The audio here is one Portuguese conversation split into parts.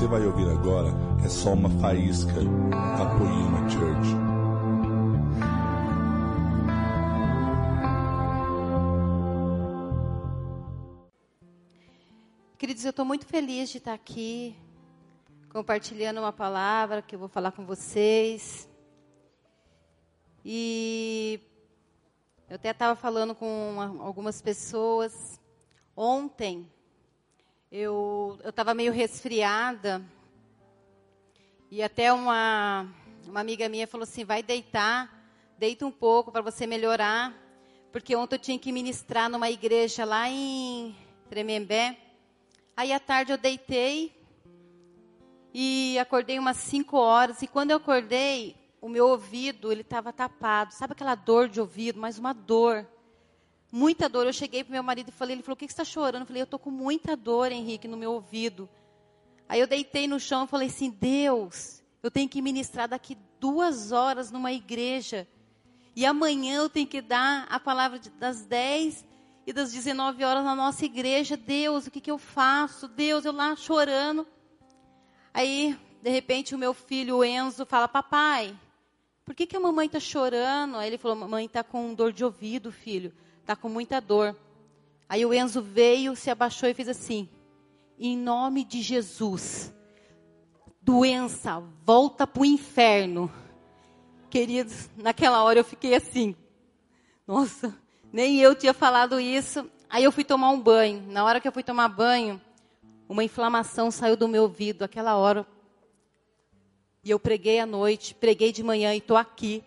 você vai ouvir agora é só uma faísca da Poema Church. Queridos, eu estou muito feliz de estar aqui, compartilhando uma palavra que eu vou falar com vocês. E eu até estava falando com uma, algumas pessoas. Ontem, eu estava meio resfriada. E até uma, uma amiga minha falou assim: vai deitar, deita um pouco para você melhorar. Porque ontem eu tinha que ministrar numa igreja lá em Tremembé. Aí à tarde eu deitei e acordei umas 5 horas. E quando eu acordei, o meu ouvido ele estava tapado. Sabe aquela dor de ouvido, mas uma dor. Muita dor. Eu cheguei para meu marido e falei, ele falou, o que, que você está chorando? Eu falei, eu estou com muita dor, Henrique, no meu ouvido. Aí eu deitei no chão e falei assim, Deus, eu tenho que ministrar daqui duas horas numa igreja. E amanhã eu tenho que dar a palavra das 10 e das 19 horas na nossa igreja. Deus, o que, que eu faço? Deus, eu lá chorando. Aí, de repente, o meu filho, o Enzo, fala: Papai, por que, que a mamãe está chorando? Aí ele falou: Mamãe está com dor de ouvido, filho. Está com muita dor. Aí o Enzo veio, se abaixou e fez assim: Em nome de Jesus, doença, volta para o inferno. Queridos, naquela hora eu fiquei assim. Nossa, nem eu tinha falado isso. Aí eu fui tomar um banho. Na hora que eu fui tomar banho, uma inflamação saiu do meu ouvido. Aquela hora. E eu preguei à noite, preguei de manhã e estou aqui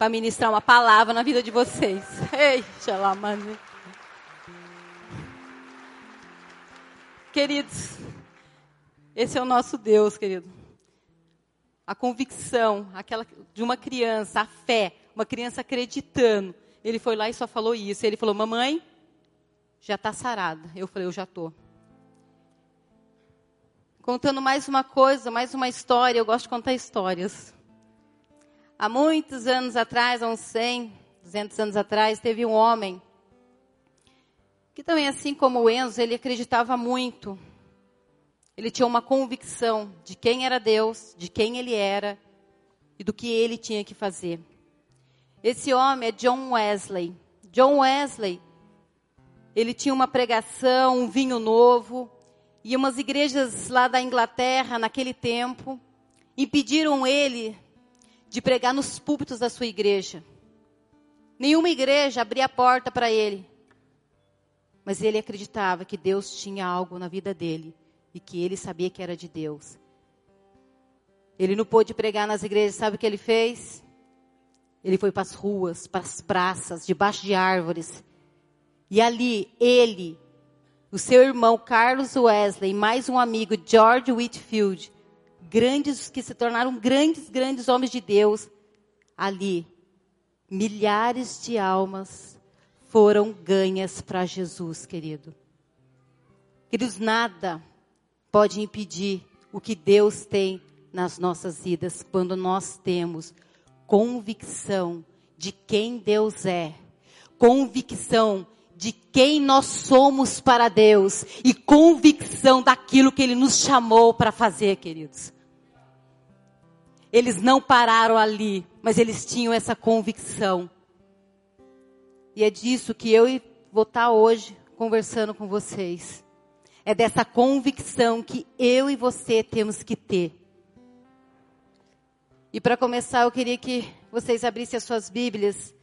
para ministrar uma palavra na vida de vocês. Ei, xalamane. Queridos, esse é o nosso Deus, querido. A convicção, aquela de uma criança, a fé, uma criança acreditando ele foi lá e só falou isso. Ele falou: Mamãe, já está sarada. Eu falei: Eu já estou. Contando mais uma coisa, mais uma história. Eu gosto de contar histórias. Há muitos anos atrás, há uns 100, 200 anos atrás, teve um homem que também, assim como o Enzo, ele acreditava muito. Ele tinha uma convicção de quem era Deus, de quem ele era e do que ele tinha que fazer. Esse homem é John Wesley. John Wesley, ele tinha uma pregação, um vinho novo, e umas igrejas lá da Inglaterra, naquele tempo, impediram ele de pregar nos púlpitos da sua igreja. Nenhuma igreja abria a porta para ele. Mas ele acreditava que Deus tinha algo na vida dele e que ele sabia que era de Deus. Ele não pôde pregar nas igrejas, sabe o que ele fez? Ele foi para as ruas, para as praças, debaixo de árvores. E ali, ele, o seu irmão Carlos Wesley, mais um amigo, George Whitfield, grandes que se tornaram grandes, grandes homens de Deus, ali, milhares de almas foram ganhas para Jesus, querido. Queridos, nada pode impedir o que Deus tem nas nossas vidas quando nós temos convicção de quem Deus é, convicção de quem nós somos para Deus e convicção daquilo que Ele nos chamou para fazer, queridos. Eles não pararam ali, mas eles tinham essa convicção. E é disso que eu vou estar hoje conversando com vocês. É dessa convicção que eu e você temos que ter. E para começar, eu queria que vocês abrissem as suas Bíblias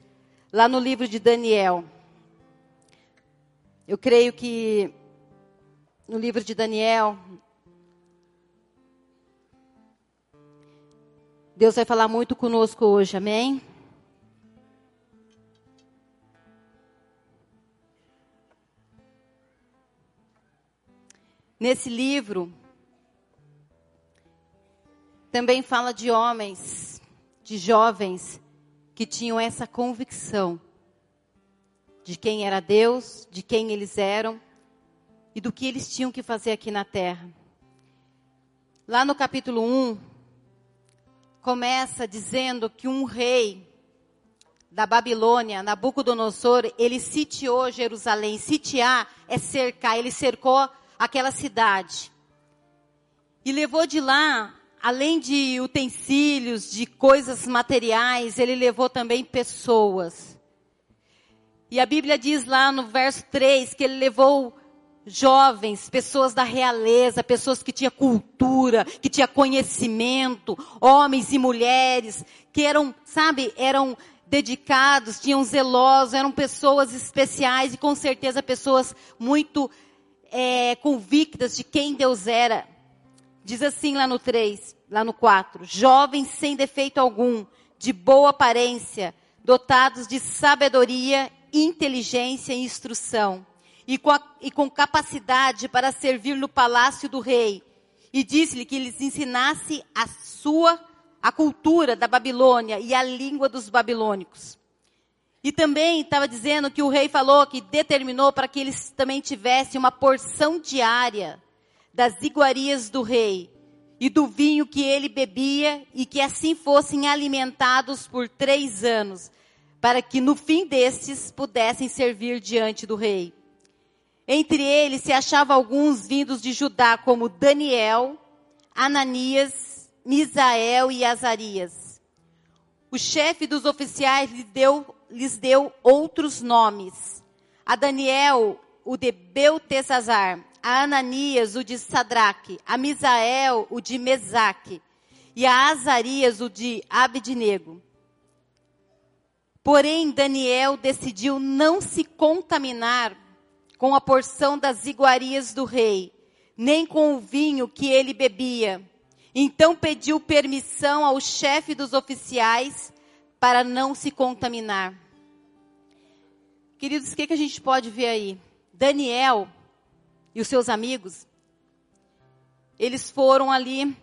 lá no livro de Daniel. Eu creio que no livro de Daniel, Deus vai falar muito conosco hoje, amém? Nesse livro, também fala de homens, de jovens que tinham essa convicção de quem era Deus, de quem eles eram e do que eles tinham que fazer aqui na terra. Lá no capítulo 1, começa dizendo que um rei da Babilônia, Nabucodonosor, ele sitiou Jerusalém. Sitiar é cercar, ele cercou aquela cidade. E levou de lá, além de utensílios, de coisas materiais, ele levou também pessoas. E a Bíblia diz lá no verso 3 que ele levou jovens, pessoas da realeza, pessoas que tinham cultura, que tinham conhecimento, homens e mulheres, que eram, sabe, eram dedicados, tinham zelosos, eram pessoas especiais e com certeza pessoas muito é, convictas de quem Deus era. Diz assim lá no 3, lá no 4, jovens sem defeito algum, de boa aparência, dotados de sabedoria, inteligência e instrução e com, a, e com capacidade para servir no palácio do rei. E disse-lhe que lhes ensinasse a sua, a cultura da Babilônia e a língua dos babilônicos. E também estava dizendo que o rei falou que determinou para que eles também tivessem uma porção diária das iguarias do rei e do vinho que ele bebia e que assim fossem alimentados por três anos, para que no fim destes pudessem servir diante do rei. Entre eles se achavam alguns vindos de Judá, como Daniel, Ananias, Misael e Azarias. O chefe dos oficiais lhes deu, lhes deu outros nomes. A Daniel, o de Beltesazar, a Ananias, o de Sadraque, a Misael, o de Mesaque, e a Azarias, o de Abednego. Porém, Daniel decidiu não se contaminar com a porção das iguarias do rei, nem com o vinho que ele bebia. Então pediu permissão ao chefe dos oficiais para não se contaminar. Queridos, o que, que a gente pode ver aí? Daniel e os seus amigos, eles foram ali,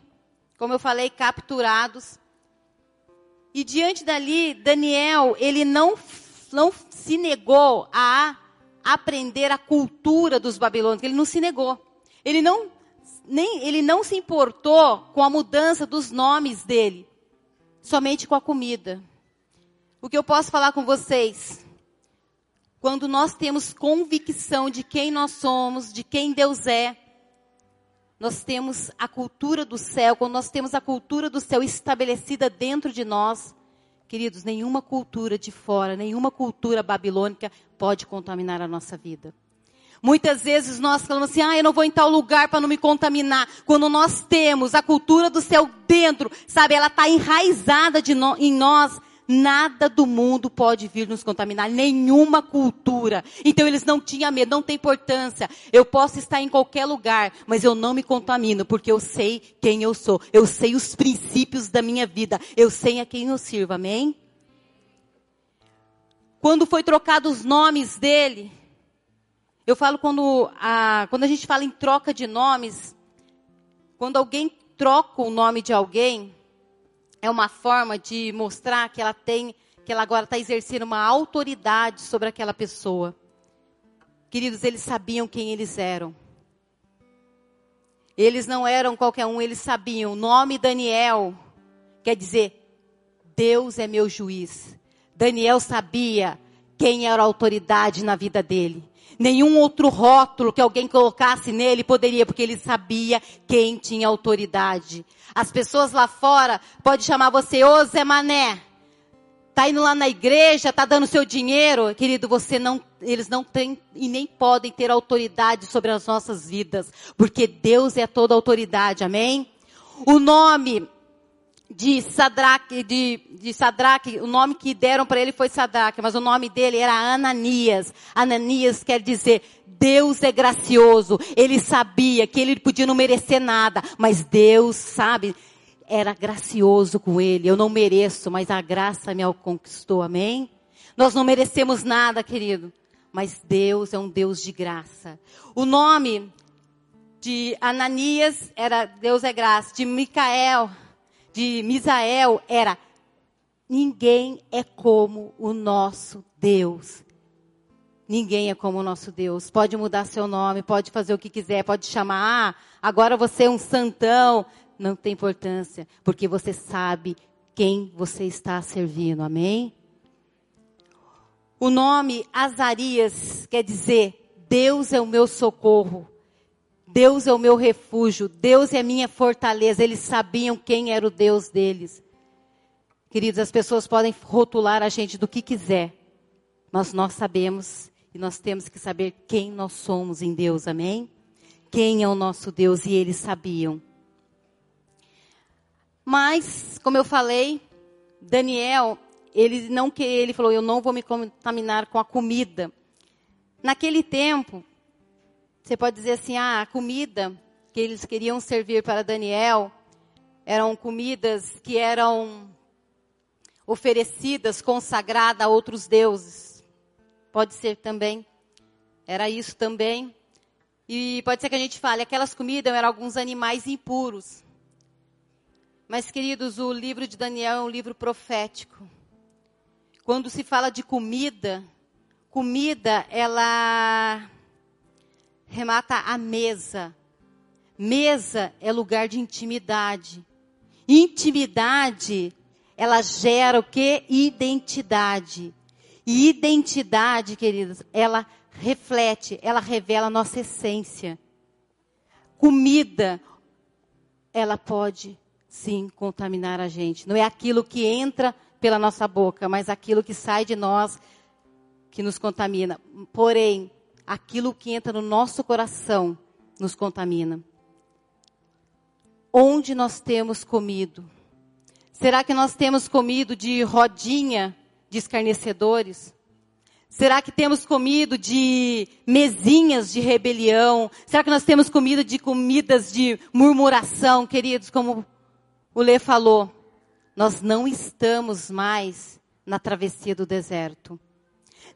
como eu falei, capturados. E diante dali, Daniel, ele não, não se negou a aprender a cultura dos babilônios. Ele não se negou. Ele não, nem, ele não se importou com a mudança dos nomes dele. Somente com a comida. O que eu posso falar com vocês? Quando nós temos convicção de quem nós somos, de quem Deus é, nós temos a cultura do céu, quando nós temos a cultura do céu estabelecida dentro de nós, Queridos, nenhuma cultura de fora, nenhuma cultura babilônica pode contaminar a nossa vida. Muitas vezes nós falamos assim, ah, eu não vou em tal lugar para não me contaminar. Quando nós temos a cultura do céu dentro, sabe, ela está enraizada no, em nós, Nada do mundo pode vir nos contaminar, nenhuma cultura. Então eles não tinham medo, não tem importância. Eu posso estar em qualquer lugar, mas eu não me contamino, porque eu sei quem eu sou. Eu sei os princípios da minha vida. Eu sei a quem eu sirvo, amém? Quando foi trocado os nomes dele, eu falo quando a, quando a gente fala em troca de nomes, quando alguém troca o nome de alguém, é uma forma de mostrar que ela tem, que ela agora está exercendo uma autoridade sobre aquela pessoa. Queridos, eles sabiam quem eles eram. Eles não eram qualquer um, eles sabiam. O nome Daniel quer dizer Deus é meu juiz. Daniel sabia quem era a autoridade na vida dele. Nenhum outro rótulo que alguém colocasse nele poderia, porque ele sabia quem tinha autoridade. As pessoas lá fora podem chamar você, ô Zé Mané. Tá indo lá na igreja, tá dando seu dinheiro, querido, você não, eles não têm e nem podem ter autoridade sobre as nossas vidas, porque Deus é toda autoridade, amém? O nome de Sadraque, de, de Sadraque, o nome que deram para ele foi Sadraque, mas o nome dele era Ananias. Ananias quer dizer Deus é gracioso. Ele sabia que ele podia não merecer nada, mas Deus, sabe, era gracioso com ele. Eu não mereço, mas a graça me conquistou. Amém? Nós não merecemos nada, querido, mas Deus é um Deus de graça. O nome de Ananias era Deus é graça, de Micael de Misael era: ninguém é como o nosso Deus. Ninguém é como o nosso Deus. Pode mudar seu nome, pode fazer o que quiser, pode chamar, ah, agora você é um santão. Não tem importância, porque você sabe quem você está servindo. Amém? O nome Azarias quer dizer Deus é o meu socorro. Deus é o meu refúgio, Deus é a minha fortaleza. Eles sabiam quem era o Deus deles. Queridos, as pessoas podem rotular a gente do que quiser, mas nós sabemos e nós temos que saber quem nós somos em Deus, amém? Quem é o nosso Deus e eles sabiam. Mas, como eu falei, Daniel, ele não que ele falou, eu não vou me contaminar com a comida. Naquele tempo, você pode dizer assim, ah, a comida que eles queriam servir para Daniel eram comidas que eram oferecidas, consagradas a outros deuses. Pode ser também. Era isso também. E pode ser que a gente fale, aquelas comidas eram alguns animais impuros. Mas, queridos, o livro de Daniel é um livro profético. Quando se fala de comida, comida, ela remata a mesa. Mesa é lugar de intimidade. Intimidade, ela gera o que? Identidade. E identidade, queridos, ela reflete, ela revela a nossa essência. Comida, ela pode sim contaminar a gente. Não é aquilo que entra pela nossa boca, mas aquilo que sai de nós que nos contamina. Porém, aquilo que entra no nosso coração nos contamina. Onde nós temos comido? Será que nós temos comido de rodinha de escarnecedores? Será que temos comido de mesinhas de rebelião? Será que nós temos comido de comidas de murmuração, queridos, como o Lê falou? Nós não estamos mais na travessia do deserto.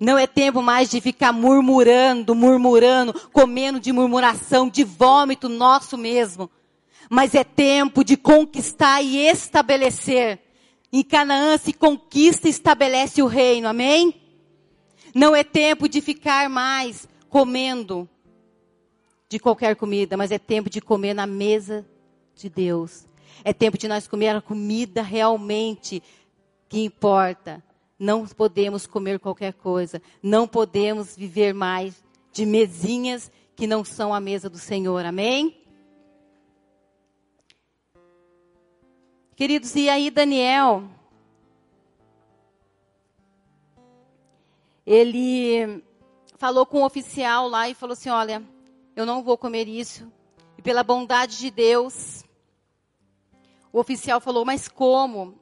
Não é tempo mais de ficar murmurando, murmurando, comendo de murmuração, de vômito nosso mesmo. Mas é tempo de conquistar e estabelecer. Em Canaã se conquista e estabelece o reino, amém? Não é tempo de ficar mais comendo de qualquer comida, mas é tempo de comer na mesa de Deus. É tempo de nós comer a comida realmente que importa. Não podemos comer qualquer coisa. Não podemos viver mais de mesinhas que não são a mesa do Senhor. Amém? Queridos, e aí Daniel, ele falou com o um oficial lá e falou assim: Olha, eu não vou comer isso. E pela bondade de Deus, o oficial falou: Mas como?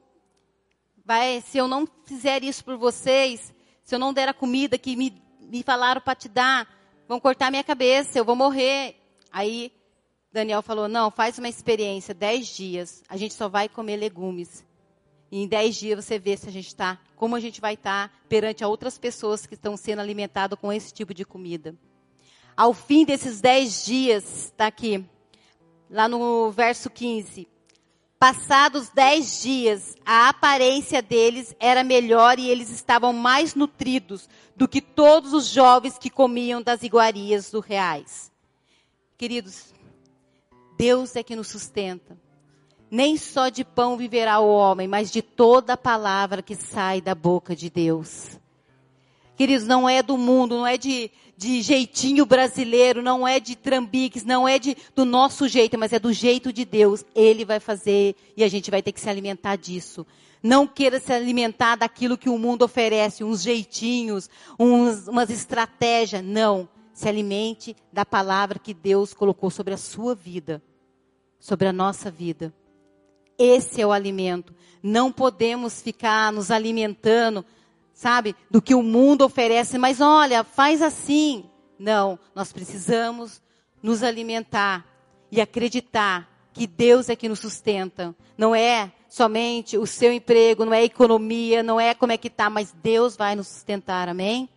Vai, se eu não fizer isso por vocês, se eu não der a comida que me, me falaram para te dar, vão cortar minha cabeça, eu vou morrer. Aí Daniel falou, não, faz uma experiência, dez dias, a gente só vai comer legumes. E em dez dias você vê se a gente está, como a gente vai estar tá perante a outras pessoas que estão sendo alimentadas com esse tipo de comida. Ao fim desses dez dias, está aqui, lá no verso 15, Passados dez dias, a aparência deles era melhor e eles estavam mais nutridos do que todos os jovens que comiam das iguarias do reais. Queridos, Deus é que nos sustenta. Nem só de pão viverá o homem, mas de toda a palavra que sai da boca de Deus. Queridos, não é do mundo, não é de, de jeitinho brasileiro, não é de trambiques, não é de, do nosso jeito, mas é do jeito de Deus. Ele vai fazer e a gente vai ter que se alimentar disso. Não queira se alimentar daquilo que o mundo oferece, uns jeitinhos, uns, umas estratégias. Não. Se alimente da palavra que Deus colocou sobre a sua vida, sobre a nossa vida. Esse é o alimento. Não podemos ficar nos alimentando sabe, do que o mundo oferece, mas olha, faz assim. Não, nós precisamos nos alimentar e acreditar que Deus é que nos sustenta. Não é somente o seu emprego, não é economia, não é como é que está, mas Deus vai nos sustentar, amém?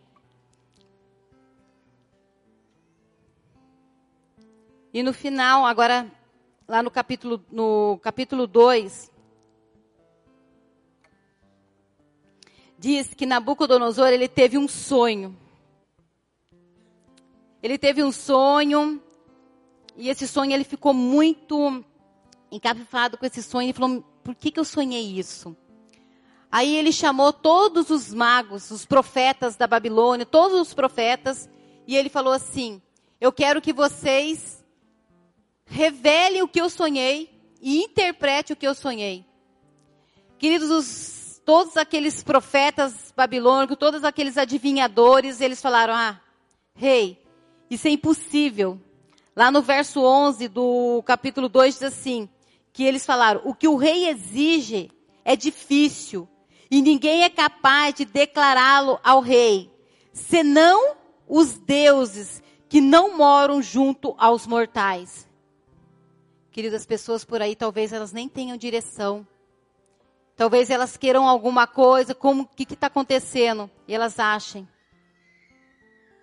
E no final, agora, lá no capítulo, no capítulo 2, diz que Nabucodonosor ele teve um sonho. Ele teve um sonho e esse sonho ele ficou muito encapifado com esse sonho. Ele falou: por que, que eu sonhei isso? Aí ele chamou todos os magos, os profetas da Babilônia, todos os profetas, e ele falou assim: Eu quero que vocês revele o que eu sonhei e interprete o que eu sonhei. Queridos, os, todos aqueles profetas babilônicos, todos aqueles adivinhadores, eles falaram: Ah, rei, isso é impossível. Lá no verso 11 do capítulo 2 diz assim: que eles falaram: o que o rei exige é difícil e ninguém é capaz de declará-lo ao rei, senão os deuses que não moram junto aos mortais. Queridas pessoas por aí, talvez elas nem tenham direção. Talvez elas queiram alguma coisa, como o que está acontecendo? E elas achem.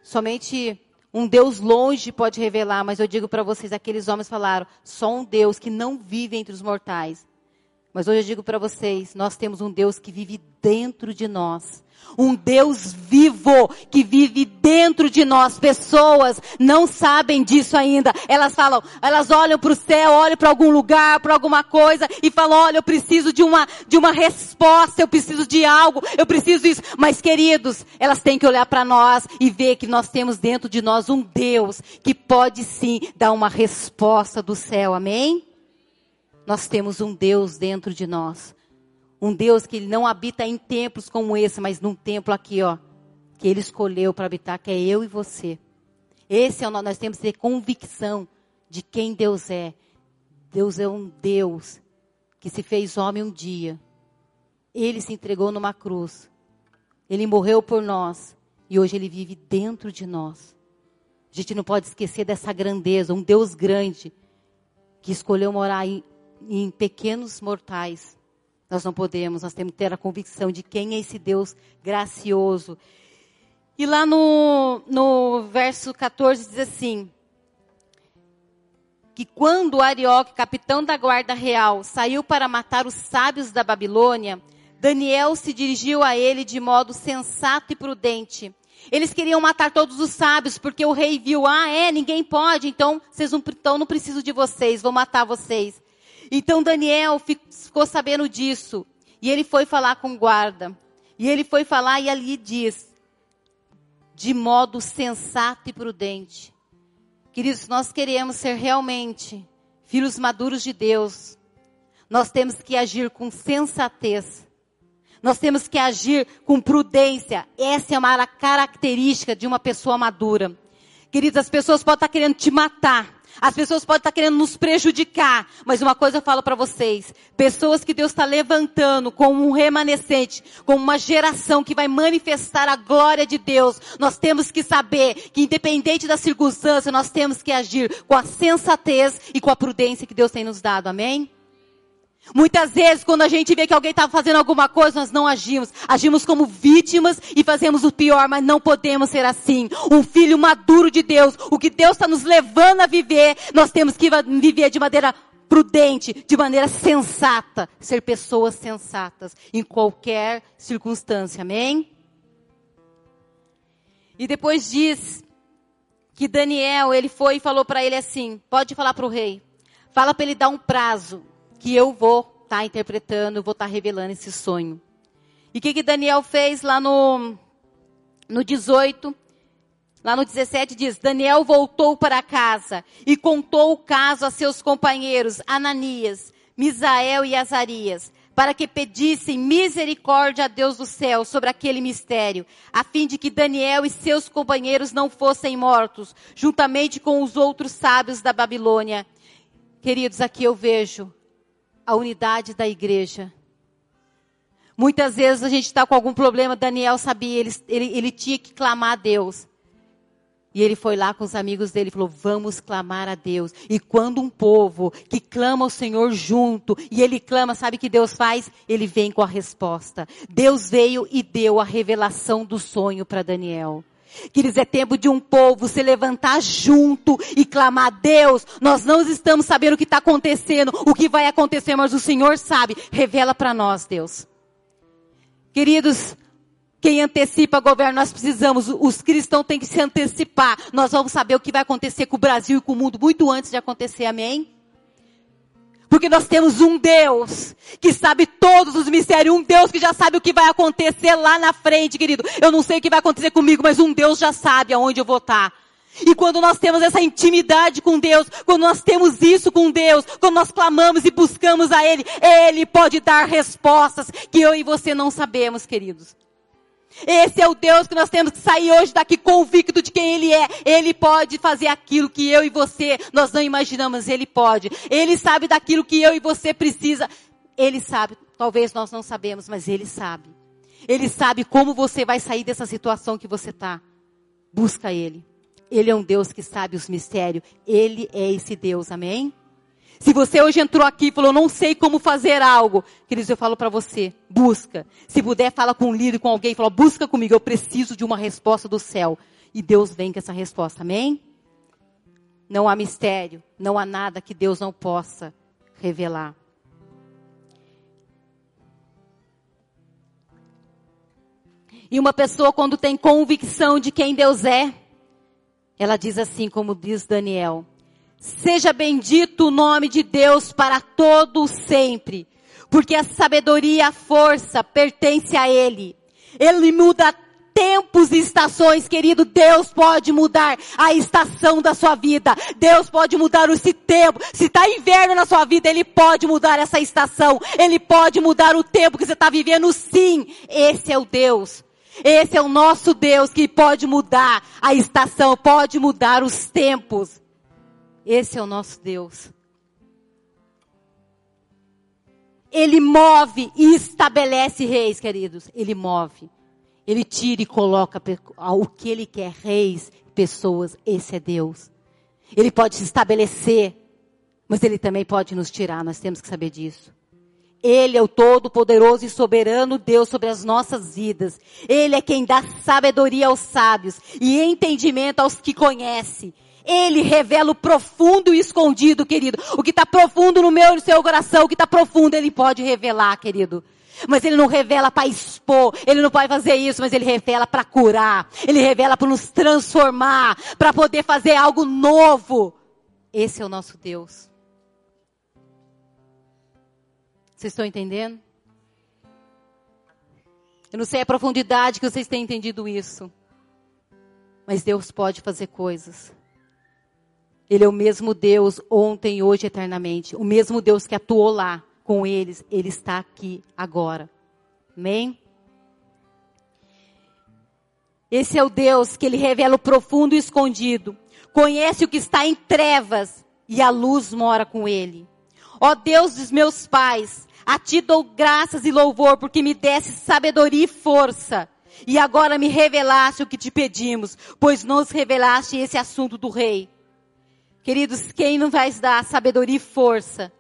Somente um Deus longe pode revelar, mas eu digo para vocês, aqueles homens falaram, só um Deus que não vive entre os mortais. Mas hoje eu digo para vocês, nós temos um Deus que vive dentro de nós. Um Deus vivo que vive dentro de nós. Pessoas não sabem disso ainda. Elas falam, elas olham para o céu, olham para algum lugar, para alguma coisa e falam, olha, eu preciso de uma, de uma resposta, eu preciso de algo, eu preciso disso. Mas queridos, elas têm que olhar para nós e ver que nós temos dentro de nós um Deus que pode sim dar uma resposta do céu. Amém? Nós temos um Deus dentro de nós. Um Deus que não habita em templos como esse, mas num templo aqui, ó, que ele escolheu para habitar, que é eu e você. Esse é o nós temos que ter convicção de quem Deus é. Deus é um Deus que se fez homem um dia. Ele se entregou numa cruz. Ele morreu por nós e hoje ele vive dentro de nós. A gente não pode esquecer dessa grandeza, um Deus grande que escolheu morar em, em pequenos mortais. Nós não podemos, nós temos que ter a convicção de quem é esse Deus gracioso. E lá no, no verso 14 diz assim: que quando Arioque, capitão da guarda real, saiu para matar os sábios da Babilônia, Daniel se dirigiu a ele de modo sensato e prudente. Eles queriam matar todos os sábios, porque o rei viu, ah, é, ninguém pode, então vocês não, então não preciso de vocês, vou matar vocês. Então Daniel ficou sabendo disso. E ele foi falar com o guarda. E ele foi falar e ali diz, de modo sensato e prudente. Queridos, nós queremos ser realmente filhos maduros de Deus. Nós temos que agir com sensatez. Nós temos que agir com prudência. Essa é uma característica de uma pessoa madura. Queridos, as pessoas podem estar querendo te matar. As pessoas podem estar querendo nos prejudicar, mas uma coisa eu falo para vocês: pessoas que Deus está levantando como um remanescente, como uma geração que vai manifestar a glória de Deus. Nós temos que saber que, independente da circunstância, nós temos que agir com a sensatez e com a prudência que Deus tem nos dado. Amém? Muitas vezes, quando a gente vê que alguém está fazendo alguma coisa, nós não agimos. Agimos como vítimas e fazemos o pior, mas não podemos ser assim. Um filho maduro de Deus, o que Deus está nos levando a viver, nós temos que viver de maneira prudente, de maneira sensata. Ser pessoas sensatas em qualquer circunstância. Amém? E depois diz que Daniel, ele foi e falou para ele assim: pode falar para o rei. Fala para ele dar um prazo que eu vou estar tá interpretando, vou estar tá revelando esse sonho. E o que, que Daniel fez lá no, no 18? Lá no 17 diz: Daniel voltou para casa e contou o caso a seus companheiros Ananias, Misael e Azarias, para que pedissem misericórdia a Deus do céu sobre aquele mistério, a fim de que Daniel e seus companheiros não fossem mortos, juntamente com os outros sábios da Babilônia. Queridos, aqui eu vejo a unidade da igreja. Muitas vezes a gente está com algum problema, Daniel sabia, ele, ele, ele tinha que clamar a Deus. E ele foi lá com os amigos dele e falou: Vamos clamar a Deus. E quando um povo que clama ao Senhor junto, e ele clama, sabe o que Deus faz? Ele vem com a resposta. Deus veio e deu a revelação do sonho para Daniel. Queridos, é tempo de um povo se levantar junto e clamar Deus. Nós não estamos sabendo o que está acontecendo, o que vai acontecer, mas o Senhor sabe. Revela para nós, Deus. Queridos, quem antecipa governo, nós precisamos, os cristãos têm que se antecipar. Nós vamos saber o que vai acontecer com o Brasil e com o mundo muito antes de acontecer, amém? Porque nós temos um Deus que sabe todos os mistérios, um Deus que já sabe o que vai acontecer lá na frente, querido. Eu não sei o que vai acontecer comigo, mas um Deus já sabe aonde eu vou estar. E quando nós temos essa intimidade com Deus, quando nós temos isso com Deus, quando nós clamamos e buscamos a Ele, Ele pode dar respostas que eu e você não sabemos, queridos. Esse é o Deus que nós temos que sair hoje daqui convicto de quem Ele é. Ele pode fazer aquilo que eu e você, nós não imaginamos, Ele pode. Ele sabe daquilo que eu e você precisa. Ele sabe. Talvez nós não sabemos, mas Ele sabe. Ele sabe como você vai sair dessa situação que você está. Busca Ele. Ele é um Deus que sabe os mistérios. Ele é esse Deus, amém? Se você hoje entrou aqui e falou, não sei como fazer algo, queridos, eu falo para você, busca. Se puder, fala com um líder, com alguém, fala, busca comigo, eu preciso de uma resposta do céu. E Deus vem com essa resposta, amém? Não há mistério, não há nada que Deus não possa revelar. E uma pessoa, quando tem convicção de quem Deus é, ela diz assim, como diz Daniel: Seja bendito o nome de Deus para todo sempre, porque a sabedoria e a força pertence a Ele. Ele muda tempos e estações, querido. Deus pode mudar a estação da sua vida. Deus pode mudar esse tempo. Se está inverno na sua vida, Ele pode mudar essa estação. Ele pode mudar o tempo que você está vivendo. Sim, esse é o Deus. Esse é o nosso Deus que pode mudar a estação, pode mudar os tempos. Esse é o nosso Deus. Ele move e estabelece reis, queridos. Ele move. Ele tira e coloca o que ele quer, reis, pessoas. Esse é Deus. Ele pode se estabelecer, mas ele também pode nos tirar. Nós temos que saber disso. Ele é o todo-poderoso e soberano Deus sobre as nossas vidas. Ele é quem dá sabedoria aos sábios e entendimento aos que conhecem. Ele revela o profundo e escondido, querido. O que está profundo no meu e no seu coração, o que está profundo, Ele pode revelar, querido. Mas Ele não revela para expor, Ele não pode fazer isso, mas Ele revela para curar. Ele revela para nos transformar, para poder fazer algo novo. Esse é o nosso Deus. Vocês estão entendendo? Eu não sei a profundidade que vocês têm entendido isso. Mas Deus pode fazer coisas. Ele é o mesmo Deus ontem, hoje, eternamente. O mesmo Deus que atuou lá com eles, ele está aqui agora. Amém? Esse é o Deus que ele revela o profundo e escondido. Conhece o que está em trevas e a luz mora com ele. Ó Deus dos meus pais, a ti dou graças e louvor porque me desse sabedoria e força. E agora me revelaste o que te pedimos, pois nos revelaste esse assunto do rei. Queridos, quem não vai dar sabedoria e força?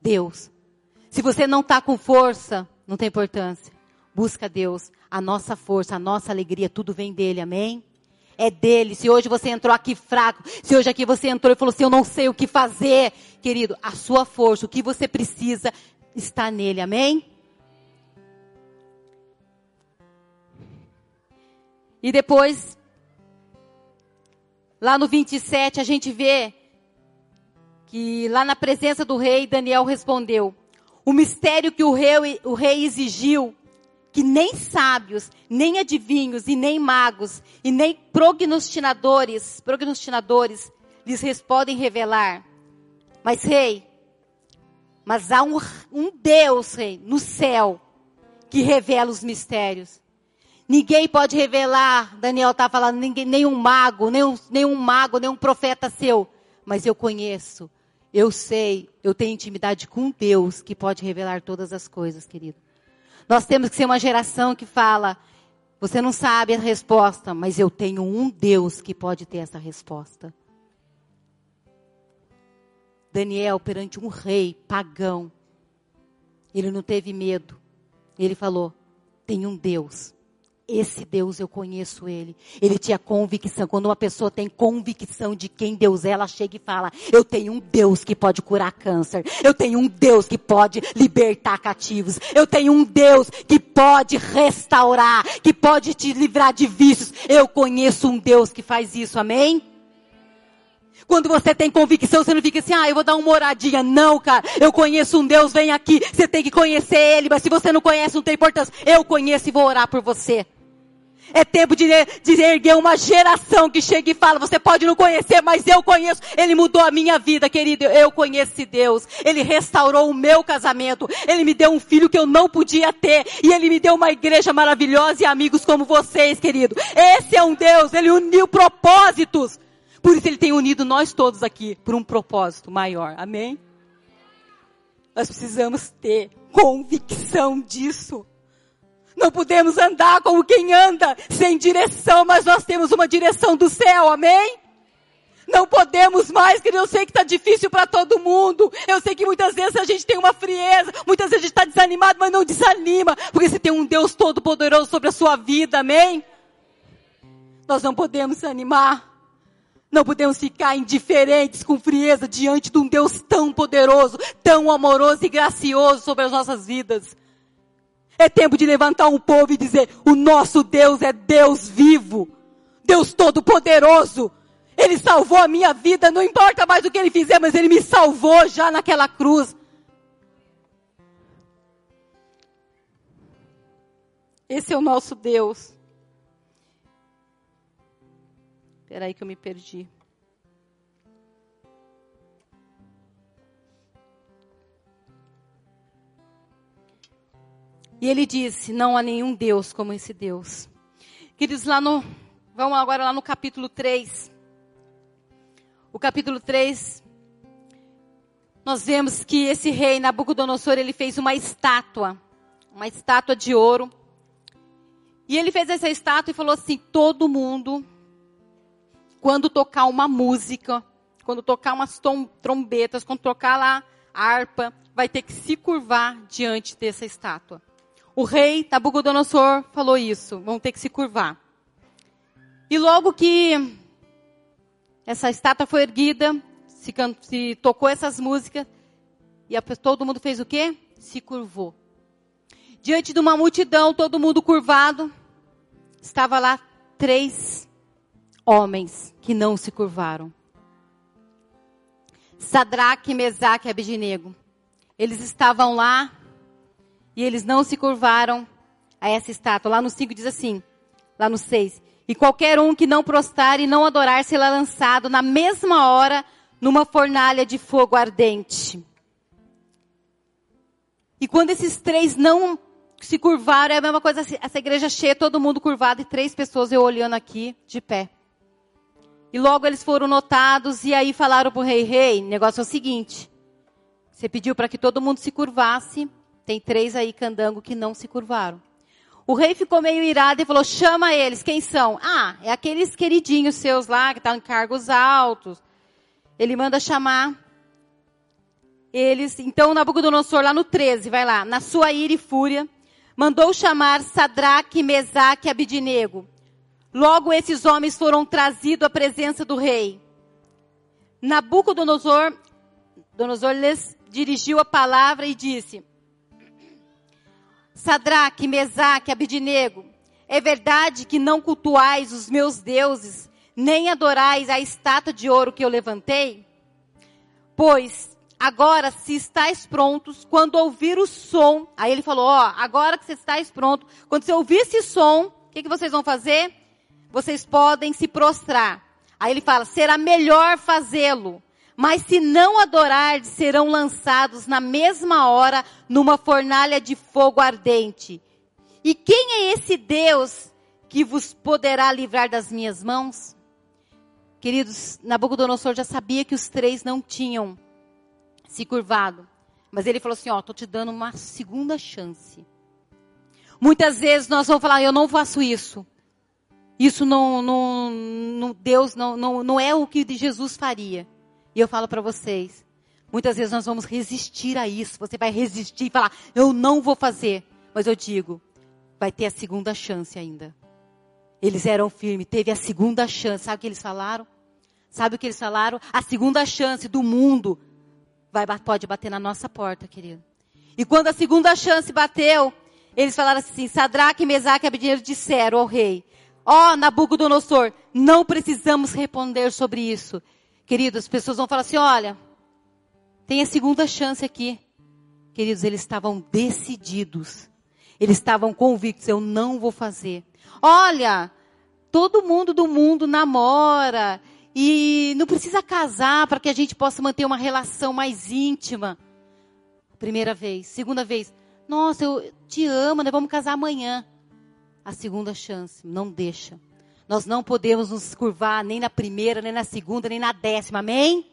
Deus. Se você não está com força, não tem importância. Busca Deus. A nossa força, a nossa alegria, tudo vem dele, amém? É dele. Se hoje você entrou aqui fraco, se hoje aqui você entrou e falou assim, eu não sei o que fazer, querido, a sua força, o que você precisa, está nele, amém? E depois, Lá no 27 a gente vê que lá na presença do rei, Daniel respondeu: o mistério que o rei, o rei exigiu, que nem sábios, nem adivinhos, e nem magos, e nem prognostinadores, prognostinadores lhes podem revelar. Mas, rei, mas há um, um Deus, rei, no céu, que revela os mistérios. Ninguém pode revelar, Daniel está falando, ninguém, nenhum mago, nenhum, nenhum mago, nenhum profeta seu. Mas eu conheço, eu sei, eu tenho intimidade com Deus que pode revelar todas as coisas, querido. Nós temos que ser uma geração que fala, você não sabe a resposta, mas eu tenho um Deus que pode ter essa resposta. Daniel, perante um rei pagão, ele não teve medo. Ele falou: tem um Deus esse Deus eu conheço ele. Ele tinha convicção. Quando uma pessoa tem convicção de quem Deus é, ela chega e fala: Eu tenho um Deus que pode curar câncer. Eu tenho um Deus que pode libertar cativos. Eu tenho um Deus que pode restaurar, que pode te livrar de vícios. Eu conheço um Deus que faz isso. Amém? Quando você tem convicção, você não fica assim, ah, eu vou dar uma moradinha. Não, cara. Eu conheço um Deus, vem aqui. Você tem que conhecer Ele. Mas se você não conhece, não tem importância. Eu conheço e vou orar por você. É tempo de, de erguer uma geração que chega e fala, você pode não conhecer, mas eu conheço. Ele mudou a minha vida, querido. Eu conheço Deus. Ele restaurou o meu casamento. Ele me deu um filho que eu não podia ter. E ele me deu uma igreja maravilhosa e amigos como vocês, querido. Esse é um Deus. Ele uniu propósitos. Por isso ele tem unido nós todos aqui por um propósito maior. Amém? Nós precisamos ter convicção disso. Não podemos andar como quem anda, sem direção, mas nós temos uma direção do céu, amém? Não podemos mais, querido. Eu sei que está difícil para todo mundo. Eu sei que muitas vezes a gente tem uma frieza, muitas vezes a gente está desanimado, mas não desanima, porque você tem um Deus todo-poderoso sobre a sua vida, amém? Nós não podemos desanimar. Não podemos ficar indiferentes com frieza diante de um Deus tão poderoso, tão amoroso e gracioso sobre as nossas vidas. É tempo de levantar um povo e dizer: o nosso Deus é Deus vivo, Deus todo-poderoso. Ele salvou a minha vida, não importa mais o que ele fizer, mas ele me salvou já naquela cruz. Esse é o nosso Deus. Espera aí que eu me perdi. E ele disse: Não há nenhum Deus como esse Deus. Queridos, lá no. Vamos agora lá no capítulo 3. O capítulo 3. Nós vemos que esse rei Nabucodonosor, ele fez uma estátua. Uma estátua de ouro. E ele fez essa estátua e falou assim: todo mundo, quando tocar uma música, quando tocar umas trombetas, quando tocar lá harpa, vai ter que se curvar diante dessa estátua. O rei Nabucodonosor falou isso, vão ter que se curvar. E logo que essa estátua foi erguida, se, se tocou essas músicas, e a, todo mundo fez o quê? Se curvou. Diante de uma multidão, todo mundo curvado, estava lá três homens que não se curvaram. Sadraque, Mesaque e Abidinego. Eles estavam lá e eles não se curvaram a essa estátua. Lá no 5 diz assim, lá no 6. E qualquer um que não prostrar e não adorar será lançado na mesma hora numa fornalha de fogo ardente. E quando esses três não se curvaram, é a mesma coisa, essa igreja cheia, todo mundo curvado e três pessoas eu olhando aqui de pé. E logo eles foram notados e aí falaram para o rei, rei, o negócio é o seguinte, você pediu para que todo mundo se curvasse, tem três aí candango que não se curvaram. O rei ficou meio irado e falou: chama eles, quem são? Ah, é aqueles queridinhos seus lá que estão em cargos altos. Ele manda chamar eles. Então Nabucodonosor, lá no 13, vai lá, na sua ira e fúria, mandou chamar Sadraque, Mesaque e Abidinego. Logo esses homens foram trazidos à presença do rei. Nabucodonosor Donosor lhes dirigiu a palavra e disse: Sadraque, Mesaque, Abidinego, é verdade que não cultuais os meus deuses, nem adorais a estátua de ouro que eu levantei? Pois, agora se estáis prontos, quando ouvir o som, aí ele falou, ó, agora que vocês estáis prontos, quando você ouvir esse som, o que, que vocês vão fazer? Vocês podem se prostrar. Aí ele fala, será melhor fazê-lo mas se não adorar, serão lançados na mesma hora numa fornalha de fogo ardente. E quem é esse Deus que vos poderá livrar das minhas mãos? Queridos, Nabucodonosor já sabia que os três não tinham se curvado. Mas ele falou assim, ó, estou te dando uma segunda chance. Muitas vezes nós vamos falar, eu não faço isso. Isso não, não, não Deus não, não, não é o que Jesus faria. E eu falo para vocês, muitas vezes nós vamos resistir a isso. Você vai resistir e falar, eu não vou fazer. Mas eu digo, vai ter a segunda chance ainda. Eles eram firmes, teve a segunda chance. Sabe o que eles falaram? Sabe o que eles falaram? A segunda chance do mundo vai, pode bater na nossa porta, querido. E quando a segunda chance bateu, eles falaram assim, Sadraque, Mesaque e Abednego disseram ao rei, ó oh, Nabucodonosor, não precisamos responder sobre isso. Queridos, as pessoas vão falar assim: olha, tem a segunda chance aqui. Queridos, eles estavam decididos. Eles estavam convictos: eu não vou fazer. Olha, todo mundo do mundo namora e não precisa casar para que a gente possa manter uma relação mais íntima. Primeira vez. Segunda vez. Nossa, eu te amo, nós vamos casar amanhã. A segunda chance. Não deixa. Nós não podemos nos curvar nem na primeira, nem na segunda, nem na décima. Amém?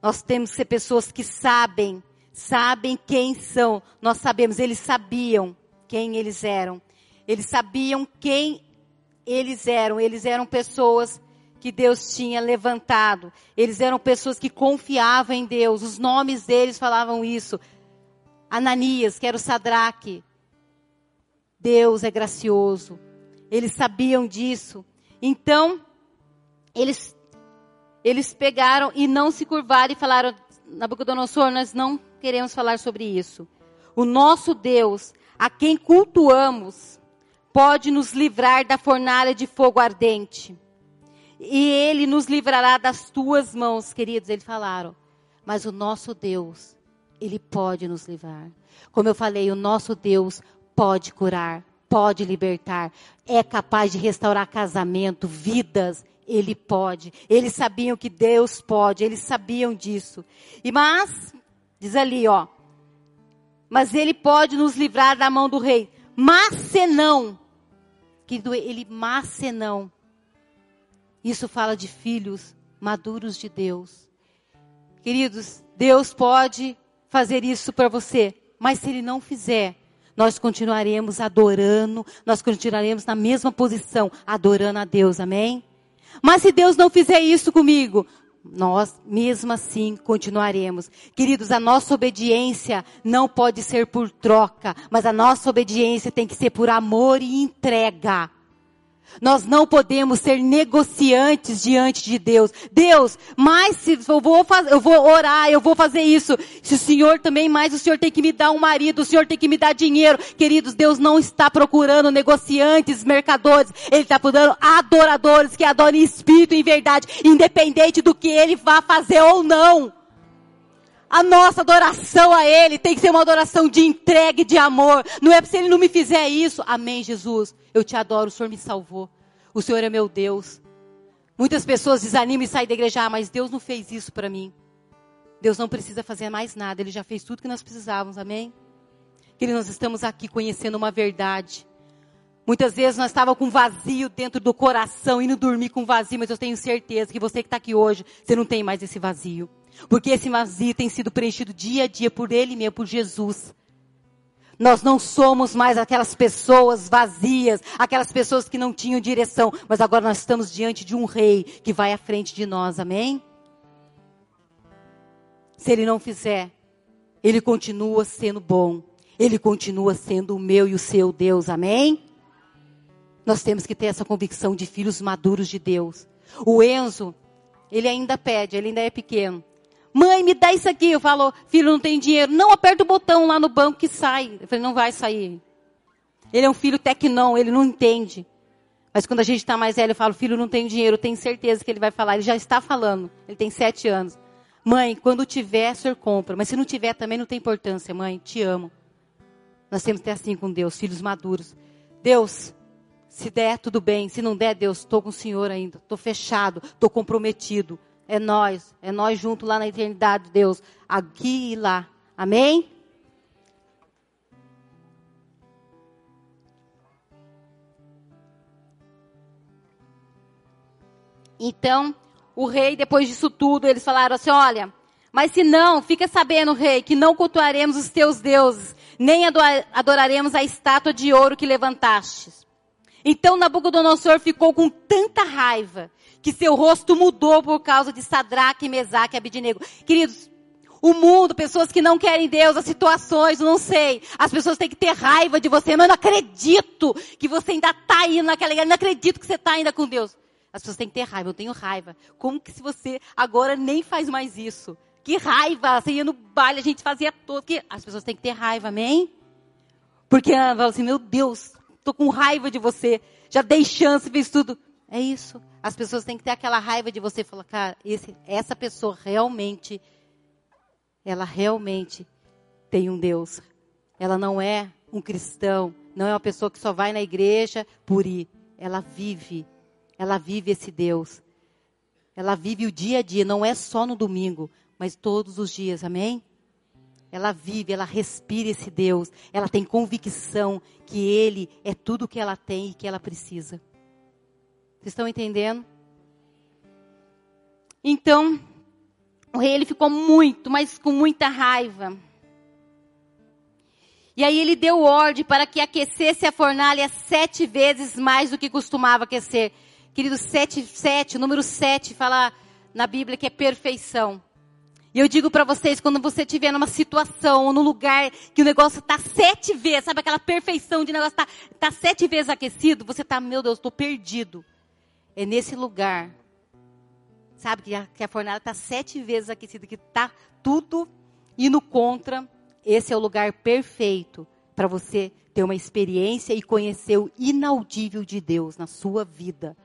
Nós temos que ser pessoas que sabem, sabem quem são. Nós sabemos, eles sabiam quem eles eram. Eles sabiam quem eles eram. Eles eram pessoas que Deus tinha levantado. Eles eram pessoas que confiavam em Deus. Os nomes deles falavam isso. Ananias, que era o Sadraque. Deus é gracioso. Eles sabiam disso. Então, eles, eles pegaram e não se curvaram e falaram, Nabucodonosor, nós não queremos falar sobre isso. O nosso Deus, a quem cultuamos, pode nos livrar da fornalha de fogo ardente e ele nos livrará das tuas mãos, queridos, eles falaram. Mas o nosso Deus, ele pode nos livrar. Como eu falei, o nosso Deus pode curar, pode libertar, é capaz de restaurar casamento, vidas, ele pode. Eles sabiam que Deus pode, eles sabiam disso. E mas, diz ali, ó, mas ele pode nos livrar da mão do rei. Mas se não, que ele mas se não, isso fala de filhos maduros de Deus. Queridos, Deus pode fazer isso para você, mas se Ele não fizer, nós continuaremos adorando, nós continuaremos na mesma posição, adorando a Deus, amém? Mas se Deus não fizer isso comigo, nós mesmo assim continuaremos. Queridos, a nossa obediência não pode ser por troca, mas a nossa obediência tem que ser por amor e entrega. Nós não podemos ser negociantes diante de Deus. Deus, mas se eu vou fazer, eu vou orar, eu vou fazer isso. Se o Senhor também mais, o Senhor tem que me dar um marido, o Senhor tem que me dar dinheiro. Queridos, Deus não está procurando negociantes, mercadores. Ele está procurando adoradores que adoram em espírito em verdade, independente do que ele vá fazer ou não. A nossa adoração a Ele tem que ser uma adoração de entrega e de amor. Não é se Ele não me fizer isso. Amém, Jesus. Eu te adoro, o Senhor me salvou. O Senhor é meu Deus. Muitas pessoas desanimam e saem da igreja, ah, mas Deus não fez isso para mim. Deus não precisa fazer mais nada, Ele já fez tudo que nós precisávamos, amém? Queridos, nós estamos aqui conhecendo uma verdade. Muitas vezes nós estávamos com vazio dentro do coração, indo dormir com vazio, mas eu tenho certeza que você que está aqui hoje, você não tem mais esse vazio. Porque esse vazio tem sido preenchido dia a dia por Ele mesmo, por Jesus. Nós não somos mais aquelas pessoas vazias, aquelas pessoas que não tinham direção, mas agora nós estamos diante de um rei que vai à frente de nós, amém? Se ele não fizer, ele continua sendo bom, ele continua sendo o meu e o seu Deus, amém? Nós temos que ter essa convicção de filhos maduros de Deus. O Enzo, ele ainda pede, ele ainda é pequeno. Mãe, me dá isso aqui. Eu falo, filho, não tem dinheiro. Não, aperta o botão lá no banco que sai. Eu falei, não vai sair. Ele é um filho tecnão, ele não entende. Mas quando a gente está mais velho, eu falo, filho, não tem dinheiro. Eu tenho certeza que ele vai falar. Ele já está falando. Ele tem sete anos. Mãe, quando tiver, o senhor compra. Mas se não tiver, também não tem importância, mãe. Te amo. Nós temos que ter assim com Deus, filhos maduros. Deus, se der, tudo bem. Se não der, Deus, estou com o Senhor ainda. Estou fechado, estou comprometido. É nós, é nós junto lá na eternidade, Deus, aqui e lá. Amém? Então, o rei, depois disso tudo, eles falaram assim: olha, mas se não, fica sabendo, rei, que não cultuaremos os teus deuses, nem adoraremos a estátua de ouro que levantastes. Então Nabucodonosor ficou com tanta raiva que seu rosto mudou por causa de Sadraque, Mesaque e Abidinego. Queridos, o mundo, pessoas que não querem Deus, as situações, não sei. As pessoas têm que ter raiva de você, mas eu não acredito que você ainda está indo naquela igreja, não acredito que você está ainda com Deus. As pessoas têm que ter raiva, eu tenho raiva. Como que se você agora nem faz mais isso? Que raiva, você ia no baile, a gente fazia tudo. Que... As pessoas têm que ter raiva, amém? Porque ela fala assim, meu Deus, tô com raiva de você. Já dei chance, fiz tudo. É isso. As pessoas têm que ter aquela raiva de você falar, cara, esse, essa pessoa realmente, ela realmente tem um Deus. Ela não é um cristão Não é uma pessoa que só vai na igreja por ir. Ela vive. Ela vive esse Deus. Ela vive o dia a dia, não é só no domingo, mas todos os dias, amém? Ela vive, ela respira esse Deus. Ela tem convicção que Ele é tudo o que ela tem e que ela precisa. Vocês estão entendendo? Então, o rei ele ficou muito, mas com muita raiva. E aí ele deu ordem para que aquecesse a fornalha sete vezes mais do que costumava aquecer. Querido, sete, sete, o número sete fala na Bíblia que é perfeição. E eu digo para vocês, quando você estiver numa situação ou num lugar que o negócio está sete vezes, sabe aquela perfeição de negócio está tá sete vezes aquecido, você está, meu Deus, estou perdido. É nesse lugar, sabe, que a, que a fornalha está sete vezes aquecida, que está tudo indo contra. Esse é o lugar perfeito para você ter uma experiência e conhecer o inaudível de Deus na sua vida.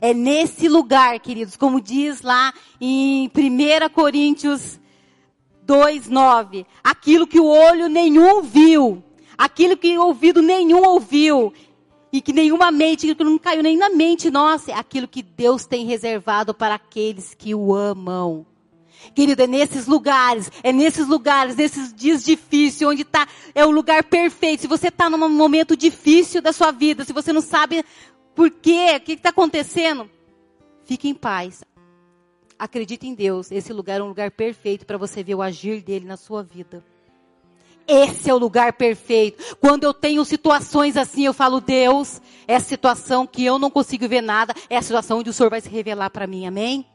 É nesse lugar, queridos, como diz lá em 1 Coríntios 2, 9. Aquilo que o olho nenhum viu, aquilo que o ouvido nenhum ouviu, e que nenhuma mente, que não caiu nem na mente nossa, é aquilo que Deus tem reservado para aqueles que o amam. Querido, é nesses lugares, é nesses lugares, nesses dias difíceis, onde está, é o lugar perfeito. Se você está num momento difícil da sua vida, se você não sabe por quê? O que está acontecendo? Fique em paz. Acredite em Deus. Esse lugar é um lugar perfeito para você ver o agir dele na sua vida. Esse é o lugar perfeito. Quando eu tenho situações assim, eu falo, Deus, é a situação que eu não consigo ver nada, é a situação onde o Senhor vai se revelar para mim, amém?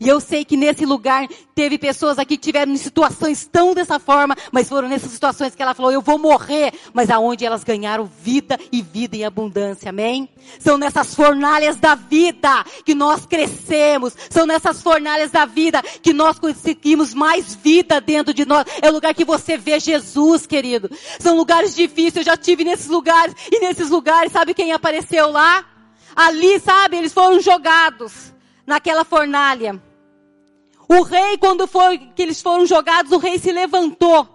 E eu sei que nesse lugar teve pessoas aqui que tiveram situações tão dessa forma, mas foram nessas situações que ela falou, eu vou morrer, mas aonde elas ganharam vida e vida em abundância, amém? São nessas fornalhas da vida que nós crescemos, são nessas fornalhas da vida que nós conseguimos mais vida dentro de nós. É o lugar que você vê Jesus, querido. São lugares difíceis, eu já tive nesses lugares, e nesses lugares, sabe quem apareceu lá? Ali, sabe, eles foram jogados naquela fornalha. O rei, quando foi que eles foram jogados, o rei se levantou.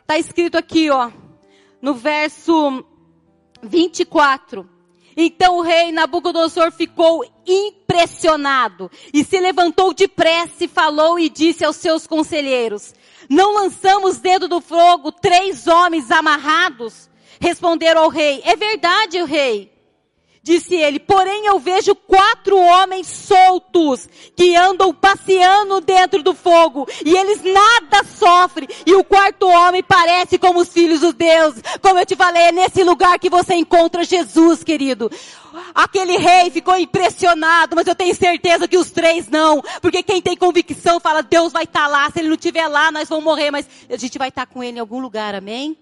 Está escrito aqui, ó, no verso 24. Então o rei Nabucodonosor ficou impressionado e se levantou depressa e falou e disse aos seus conselheiros: Não lançamos dedo do fogo três homens amarrados? Responderam ao rei: É verdade, o rei. Disse ele, porém eu vejo quatro homens soltos que andam passeando dentro do fogo e eles nada sofrem e o quarto homem parece como os filhos dos deuses. Como eu te falei, é nesse lugar que você encontra Jesus, querido. Aquele rei ficou impressionado, mas eu tenho certeza que os três não. Porque quem tem convicção fala, Deus vai estar tá lá. Se ele não estiver lá, nós vamos morrer, mas a gente vai estar tá com ele em algum lugar, amém?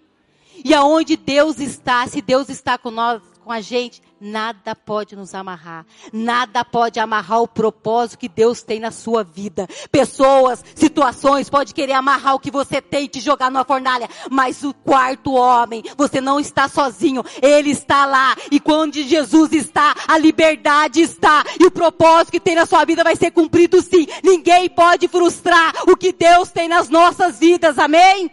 E aonde Deus está, se Deus está com nós, com a gente, nada pode nos amarrar. Nada pode amarrar o propósito que Deus tem na sua vida. Pessoas, situações, pode querer amarrar o que você tem e te jogar numa fornalha. Mas o quarto homem, você não está sozinho. Ele está lá. E quando Jesus está, a liberdade está. E o propósito que tem na sua vida vai ser cumprido sim. Ninguém pode frustrar o que Deus tem nas nossas vidas. Amém?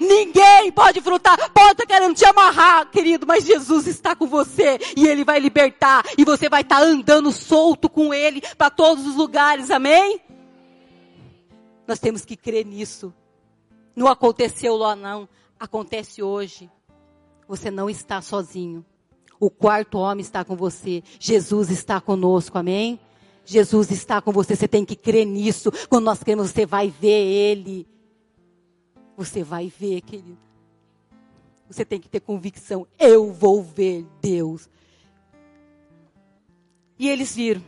Ninguém pode frutar, pode estar querendo te amarrar, querido, mas Jesus está com você e Ele vai libertar e você vai estar andando solto com Ele para todos os lugares, amém? Nós temos que crer nisso. Não aconteceu lá não, acontece hoje. Você não está sozinho. O quarto homem está com você. Jesus está conosco, amém? Jesus está com você, você tem que crer nisso. Quando nós cremos, você vai ver Ele. Você vai ver, querido. Você tem que ter convicção. Eu vou ver Deus. E eles viram.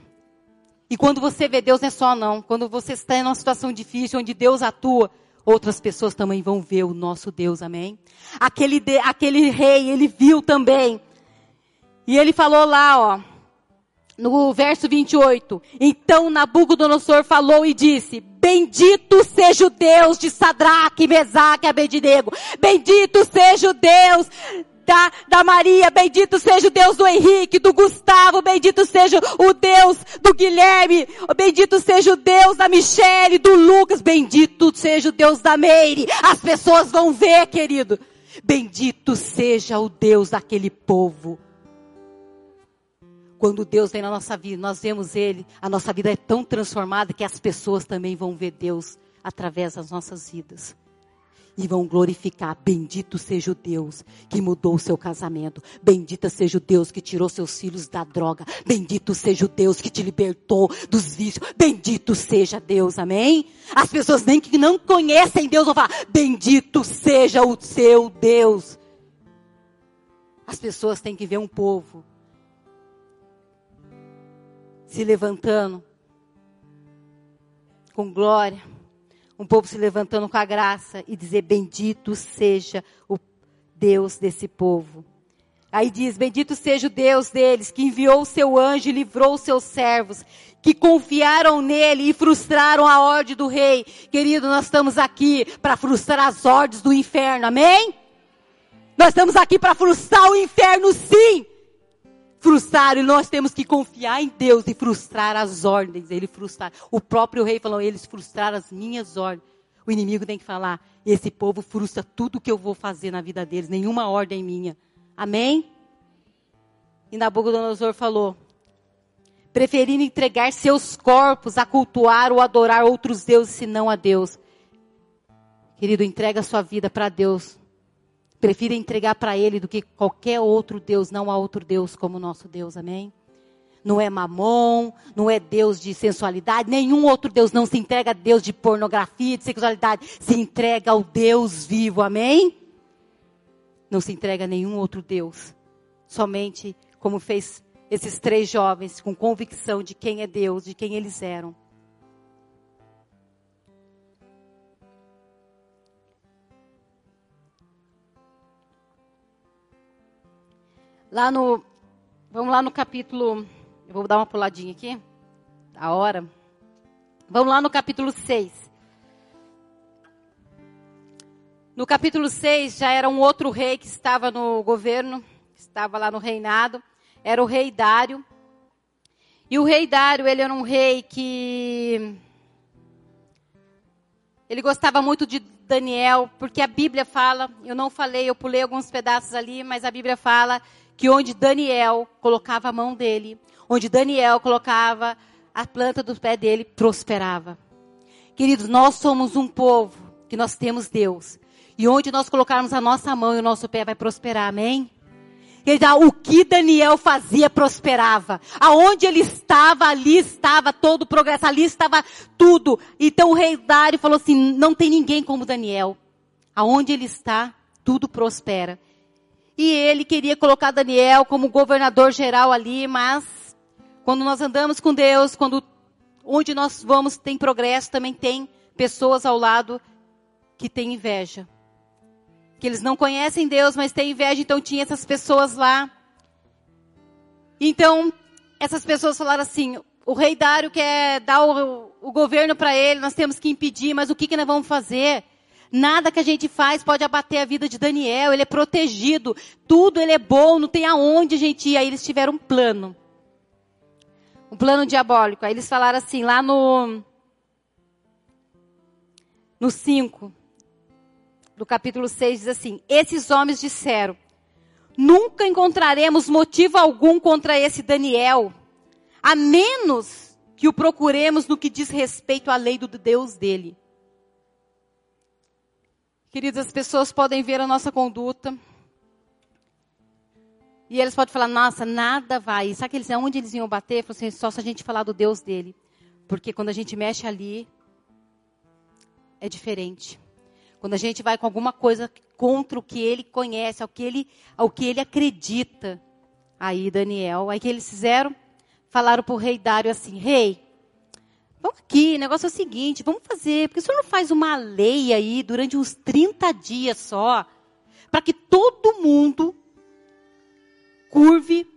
E quando você vê Deus, não é só não. Quando você está em uma situação difícil, onde Deus atua, outras pessoas também vão ver o nosso Deus, amém? Aquele, de, aquele rei, ele viu também. E ele falou lá, ó, no verso 28. Então Nabucodonosor falou e disse, Bendito seja o Deus de Sadraque, Mesaque e Abednego. Bendito seja o Deus da, da Maria, bendito seja o Deus do Henrique, do Gustavo, bendito seja o Deus do Guilherme, bendito seja o Deus da Michele, do Lucas, bendito seja o Deus da Meire. As pessoas vão ver, querido. Bendito seja o Deus daquele povo. Quando Deus vem na nossa vida, nós vemos Ele, a nossa vida é tão transformada que as pessoas também vão ver Deus através das nossas vidas e vão glorificar. Bendito seja o Deus que mudou o seu casamento. Bendita seja o Deus que tirou seus filhos da droga. Bendito seja o Deus que te libertou dos vícios. Bendito seja Deus, amém? As pessoas nem que não conhecem Deus vão falar: Bendito seja o seu Deus. As pessoas têm que ver um povo se levantando com glória um povo se levantando com a graça e dizer: Bendito seja o Deus desse povo. Aí diz: Bendito seja o Deus deles, que enviou o seu anjo e livrou os seus servos, que confiaram nele e frustraram a ordem do rei. Querido, nós estamos aqui para frustrar as ordens do inferno, amém? Nós estamos aqui para frustrar o inferno, sim frustrar e nós temos que confiar em Deus e frustrar as ordens. Ele frustrar. O próprio rei falou, eles frustraram as minhas ordens. O inimigo tem que falar, esse povo frustra tudo que eu vou fazer na vida deles, nenhuma ordem minha. Amém? E Nabucodonosor falou, preferindo entregar seus corpos a cultuar ou adorar outros deuses senão a Deus. Querido, entrega sua vida para Deus. Prefiro entregar para Ele do que qualquer outro Deus. Não há outro Deus como o nosso Deus, amém? Não é mamon, não é Deus de sensualidade, nenhum outro Deus não se entrega a Deus de pornografia, de sexualidade, se entrega ao Deus vivo, amém? Não se entrega a nenhum outro Deus. Somente como fez esses três jovens, com convicção de quem é Deus, de quem eles eram. Lá no. Vamos lá no capítulo. Eu vou dar uma puladinha aqui. A hora. Vamos lá no capítulo 6. No capítulo 6 já era um outro rei que estava no governo, estava lá no reinado. Era o rei Dário. E o rei Dário, ele era um rei que. Ele gostava muito de Daniel, porque a Bíblia fala, eu não falei, eu pulei alguns pedaços ali, mas a Bíblia fala que onde Daniel colocava a mão dele, onde Daniel colocava a planta do pé dele, prosperava. Queridos, nós somos um povo que nós temos Deus. E onde nós colocarmos a nossa mão e o nosso pé vai prosperar, amém? Queridos, o que Daniel fazia prosperava. Aonde ele estava, ali estava todo o progresso, ali estava tudo. Então o rei Dário falou assim: não tem ninguém como Daniel. Aonde ele está, tudo prospera. E ele queria colocar Daniel como governador geral ali, mas quando nós andamos com Deus, quando onde nós vamos tem progresso, também tem pessoas ao lado que têm inveja. Que eles não conhecem Deus, mas têm inveja, então tinha essas pessoas lá. Então, essas pessoas falaram assim: o rei Dário quer dar o, o governo para ele, nós temos que impedir, mas o que, que nós vamos fazer? Nada que a gente faz pode abater a vida de Daniel, ele é protegido, tudo ele é bom, não tem aonde a gente ir. Aí eles tiveram um plano. Um plano diabólico. Aí eles falaram assim, lá no no 5 do capítulo 6 diz assim: Esses homens disseram: Nunca encontraremos motivo algum contra esse Daniel, a menos que o procuremos no que diz respeito à lei do Deus dele. Queridos, as pessoas podem ver a nossa conduta. E eles podem falar, nossa, nada vai. Sabe eles, onde eles iam bater? Assim, só se a gente falar do Deus dele. Porque quando a gente mexe ali, é diferente. Quando a gente vai com alguma coisa contra o que ele conhece, ao que ele, ao que ele acredita. Aí, Daniel, aí que eles fizeram? Falaram para o rei Dário assim, rei, Vamos aqui, o negócio é o seguinte, vamos fazer, porque o senhor não faz uma lei aí durante uns 30 dias só, para que todo mundo curve,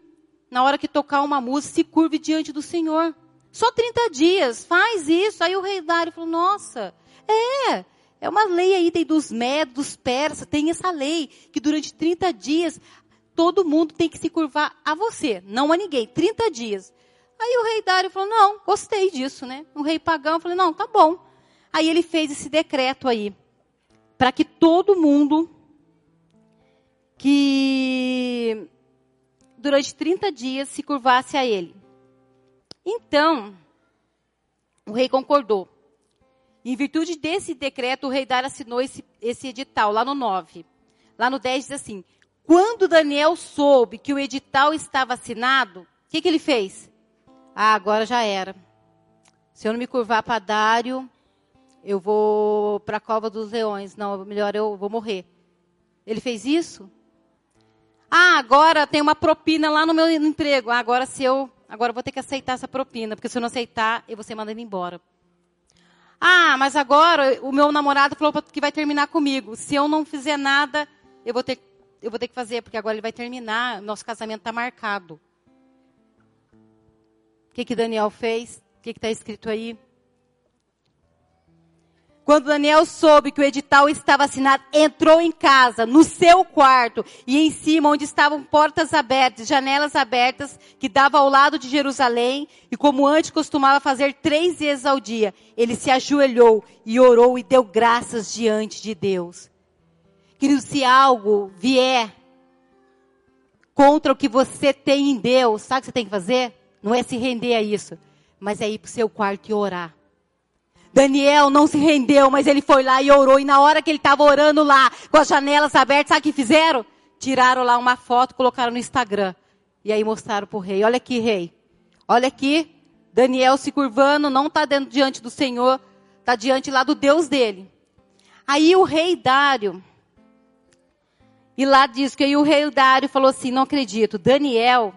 na hora que tocar uma música, se curve diante do Senhor. Só 30 dias, faz isso. Aí o rei Dário falou, nossa, é, é uma lei aí dos médos, dos persas, tem essa lei, que durante 30 dias todo mundo tem que se curvar a você, não a ninguém. 30 dias. Aí o rei Dário falou: não, gostei disso, né? Um rei pagão, falei: não, tá bom. Aí ele fez esse decreto aí, para que todo mundo que durante 30 dias se curvasse a ele. Então, o rei concordou. Em virtude desse decreto, o rei Dário assinou esse, esse edital, lá no 9. Lá no 10 diz assim: Quando Daniel soube que o edital estava assinado, o que, que ele fez? Ah, agora já era. Se eu não me curvar para Dário, eu vou para a cova dos leões. Não, melhor eu vou morrer. Ele fez isso? Ah, agora tem uma propina lá no meu emprego. Ah, agora se eu, agora eu vou ter que aceitar essa propina, porque se eu não aceitar, eu vou ser mandado embora. Ah, mas agora o meu namorado falou que vai terminar comigo. Se eu não fizer nada, eu vou ter, eu vou ter que fazer, porque agora ele vai terminar. Nosso casamento está marcado. O que, que Daniel fez? O que está escrito aí? Quando Daniel soube que o edital estava assinado, entrou em casa, no seu quarto, e em cima, onde estavam portas abertas, janelas abertas, que dava ao lado de Jerusalém, e como antes costumava fazer três vezes ao dia, ele se ajoelhou e orou e deu graças diante de Deus. Querido, se algo vier contra o que você tem em Deus, sabe o que você tem que fazer? Não é se render a isso, mas é ir para o seu quarto e orar. Daniel não se rendeu, mas ele foi lá e orou. E na hora que ele estava orando lá, com as janelas abertas, sabe o que fizeram? Tiraram lá uma foto, colocaram no Instagram. E aí mostraram para o rei. Olha aqui, rei. Olha aqui. Daniel se curvando, não está diante do Senhor, está diante lá do Deus dele. Aí o rei Dário, e lá diz que aí o rei Dário falou assim, não acredito, Daniel.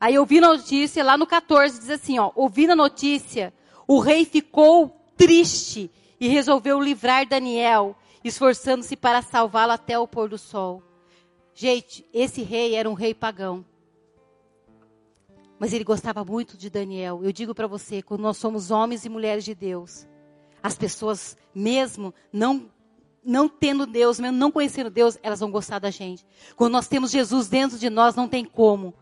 Aí eu vi a notícia, lá no 14 diz assim, ó, ouvindo a notícia, o rei ficou triste e resolveu livrar Daniel, esforçando-se para salvá-lo até o pôr do sol. Gente, esse rei era um rei pagão. Mas ele gostava muito de Daniel. Eu digo para você, quando nós somos homens e mulheres de Deus, as pessoas, mesmo não não tendo Deus, mesmo não conhecendo Deus, elas vão gostar da gente. Quando nós temos Jesus dentro de nós, não tem como.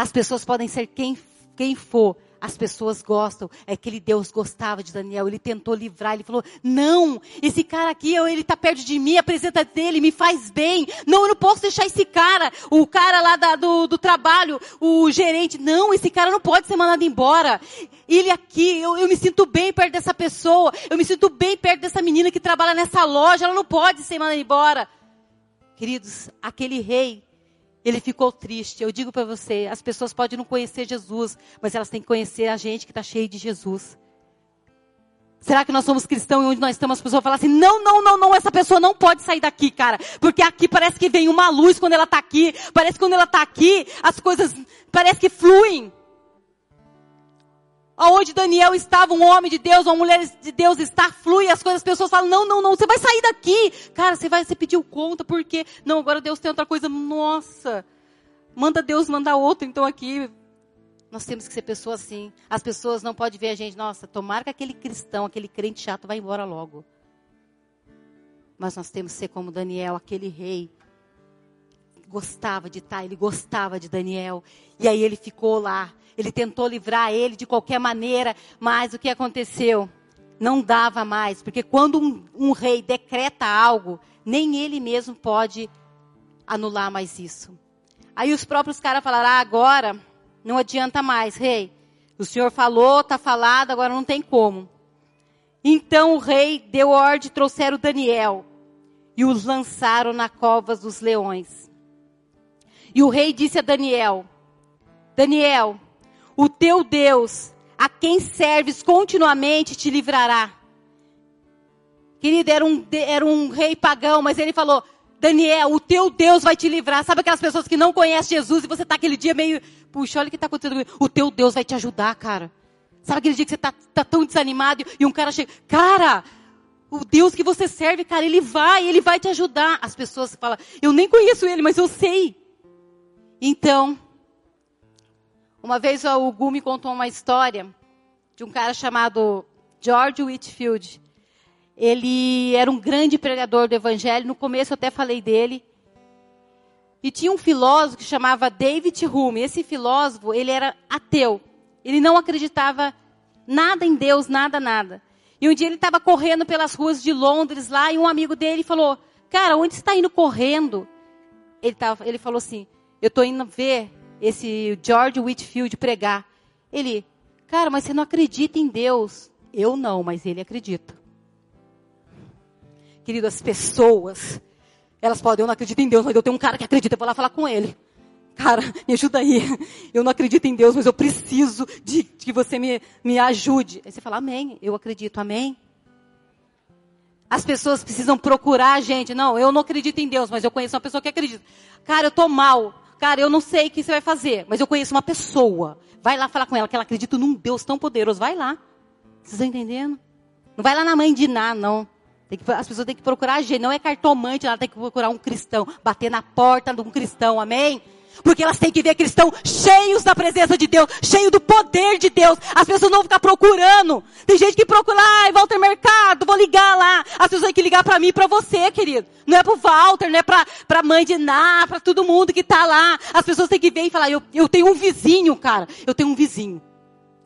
As pessoas podem ser quem, quem for, as pessoas gostam. É aquele Deus gostava de Daniel. Ele tentou livrar. Ele falou: Não, esse cara aqui, ele está perto de mim. Apresenta dele, me faz bem. Não, eu não posso deixar esse cara. O cara lá da, do, do trabalho, o gerente. Não, esse cara não pode ser mandado embora. Ele aqui, eu, eu me sinto bem perto dessa pessoa. Eu me sinto bem perto dessa menina que trabalha nessa loja. Ela não pode ser mandada embora. Queridos, aquele rei ele ficou triste. Eu digo para você, as pessoas podem não conhecer Jesus, mas elas têm que conhecer a gente que está cheio de Jesus. Será que nós somos cristãos e onde nós estamos as pessoas falam assim, não, não, não, não, essa pessoa não pode sair daqui, cara. Porque aqui parece que vem uma luz quando ela está aqui. Parece que quando ela está aqui, as coisas parece que fluem. Aonde Daniel estava, um homem de Deus, uma mulher de Deus está, flui as coisas, as pessoas falam, não, não, não, você vai sair daqui. Cara, você vai, você pediu conta, porque, não, agora Deus tem outra coisa, nossa. Manda Deus mandar outro, então aqui. Nós temos que ser pessoas assim. As pessoas não podem ver a gente, nossa, tomara que aquele cristão, aquele crente chato vai embora logo. Mas nós temos que ser como Daniel, aquele rei. Gostava de estar, ele gostava de Daniel. E aí ele ficou lá ele tentou livrar ele de qualquer maneira, mas o que aconteceu? Não dava mais, porque quando um, um rei decreta algo, nem ele mesmo pode anular mais isso. Aí os próprios caras falaram: ah, agora não adianta mais, rei. O senhor falou, está falado, agora não tem como. Então o rei deu ordem, trouxeram Daniel e os lançaram na covas dos leões. E o rei disse a Daniel: Daniel, o teu Deus, a quem serves continuamente, te livrará. Querido, era um, era um rei pagão, mas ele falou: Daniel, o teu Deus vai te livrar. Sabe aquelas pessoas que não conhecem Jesus e você está aquele dia meio, puxa, olha o que está acontecendo. O teu Deus vai te ajudar, cara. Sabe aquele dia que você está tá tão desanimado e um cara chega, cara, o Deus que você serve, cara, ele vai, ele vai te ajudar. As pessoas falam, eu nem conheço ele, mas eu sei. Então, uma vez o Gu me contou uma história de um cara chamado George Whitfield. Ele era um grande pregador do evangelho. No começo eu até falei dele. E tinha um filósofo que chamava David Hume. Esse filósofo, ele era ateu. Ele não acreditava nada em Deus, nada, nada. E um dia ele estava correndo pelas ruas de Londres lá e um amigo dele falou: Cara, onde você está indo correndo? ele, tava, ele falou assim: Eu estou indo ver esse George Whitfield pregar. Ele, cara, mas você não acredita em Deus. Eu não, mas ele acredita. Querido, as pessoas, elas podem, eu não acredito em Deus, mas eu tenho um cara que acredita, eu vou lá falar com ele. Cara, me ajuda aí. Eu não acredito em Deus, mas eu preciso de, de que você me, me ajude. Aí você fala, amém, eu acredito, amém. As pessoas precisam procurar a gente. Não, eu não acredito em Deus, mas eu conheço uma pessoa que acredita. Cara, eu tô mal. Cara, eu não sei o que você vai fazer, mas eu conheço uma pessoa. Vai lá falar com ela que ela acredita num Deus tão poderoso. Vai lá. Vocês estão entendendo? Não vai lá na mãe de Ná, não. Que, as pessoas têm que procurar a gente. Não é cartomante, ela tem que procurar um cristão. Bater na porta de um cristão, amém? Porque elas têm que ver cristãos cheios da presença de Deus, cheios do poder de Deus. As pessoas não vão ficar procurando. Tem gente que procura, ai, Walter Mercado, vou ligar lá. As pessoas têm que ligar para mim e para você, querido. Não é pro Walter, não é pra, pra mãe de Ná, pra todo mundo que tá lá. As pessoas têm que ver e falar, eu, eu tenho um vizinho, cara. Eu tenho um vizinho.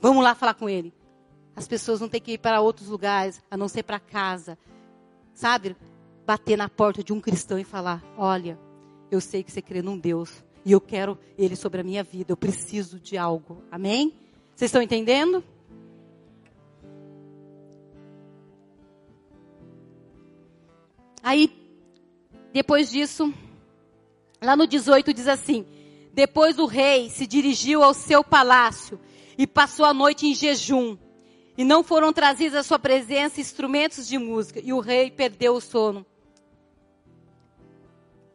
Vamos lá falar com ele. As pessoas não têm que ir para outros lugares, a não ser para casa. Sabe? Bater na porta de um cristão e falar, olha, eu sei que você crê num Deus e eu quero Ele sobre a minha vida. Eu preciso de algo. Amém? Vocês estão entendendo? Aí, depois disso, lá no 18 diz assim: Depois o rei se dirigiu ao seu palácio e passou a noite em jejum. E não foram trazidos à sua presença instrumentos de música. E o rei perdeu o sono.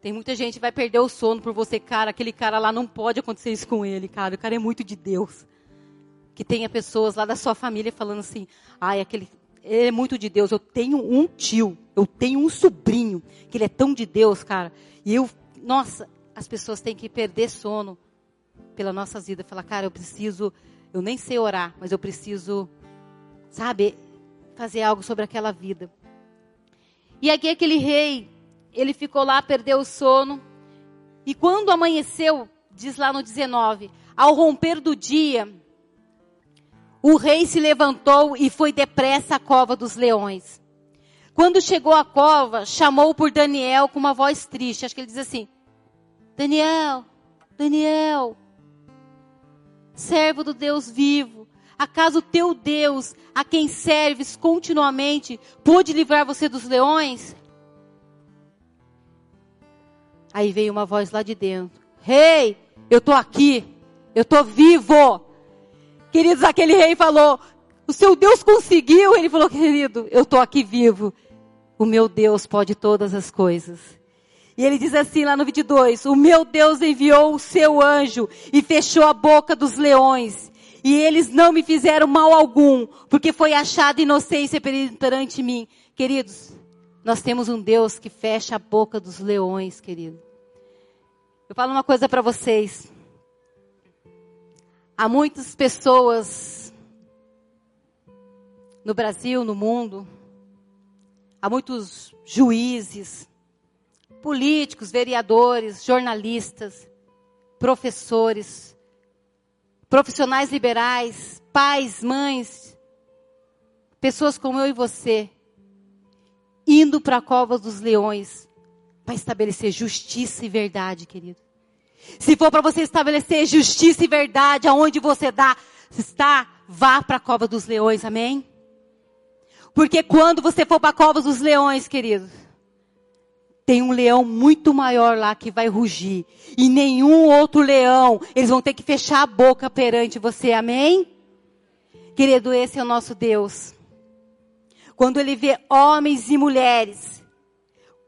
Tem muita gente que vai perder o sono por você, cara. Aquele cara lá não pode acontecer isso com ele, cara. O cara é muito de Deus. Que tenha pessoas lá da sua família falando assim: ai, aquele. Ele é muito de Deus. Eu tenho um tio, eu tenho um sobrinho, que ele é tão de Deus, cara. E eu, nossa, as pessoas têm que perder sono pela nossa vida. Falar, cara, eu preciso, eu nem sei orar, mas eu preciso, sabe, fazer algo sobre aquela vida. E aqui aquele rei, ele ficou lá, perdeu o sono. E quando amanheceu, diz lá no 19, ao romper do dia, o rei se levantou e foi depressa à cova dos leões. Quando chegou à cova, chamou por Daniel com uma voz triste. Acho que ele diz assim: Daniel, Daniel, servo do Deus vivo, acaso teu Deus, a quem serves continuamente, pôde livrar você dos leões? Aí veio uma voz lá de dentro: Rei, hey, eu estou aqui, eu estou vivo. Queridos, aquele rei falou: O seu Deus conseguiu. Ele falou: Querido, eu estou aqui vivo. O meu Deus pode todas as coisas. E ele diz assim lá no 22: O meu Deus enviou o seu anjo e fechou a boca dos leões. E eles não me fizeram mal algum, porque foi achada inocência perante mim. Queridos, nós temos um Deus que fecha a boca dos leões, querido. Eu falo uma coisa para vocês. Há muitas pessoas no Brasil, no mundo, há muitos juízes, políticos, vereadores, jornalistas, professores, profissionais liberais, pais, mães, pessoas como eu e você, indo para a cova dos leões para estabelecer justiça e verdade, querido. Se for para você estabelecer justiça e verdade aonde você dá, está, vá para a cova dos leões, amém? Porque quando você for para a cova dos leões, querido, tem um leão muito maior lá que vai rugir. E nenhum outro leão, eles vão ter que fechar a boca perante você, amém? Querido, esse é o nosso Deus quando ele vê homens e mulheres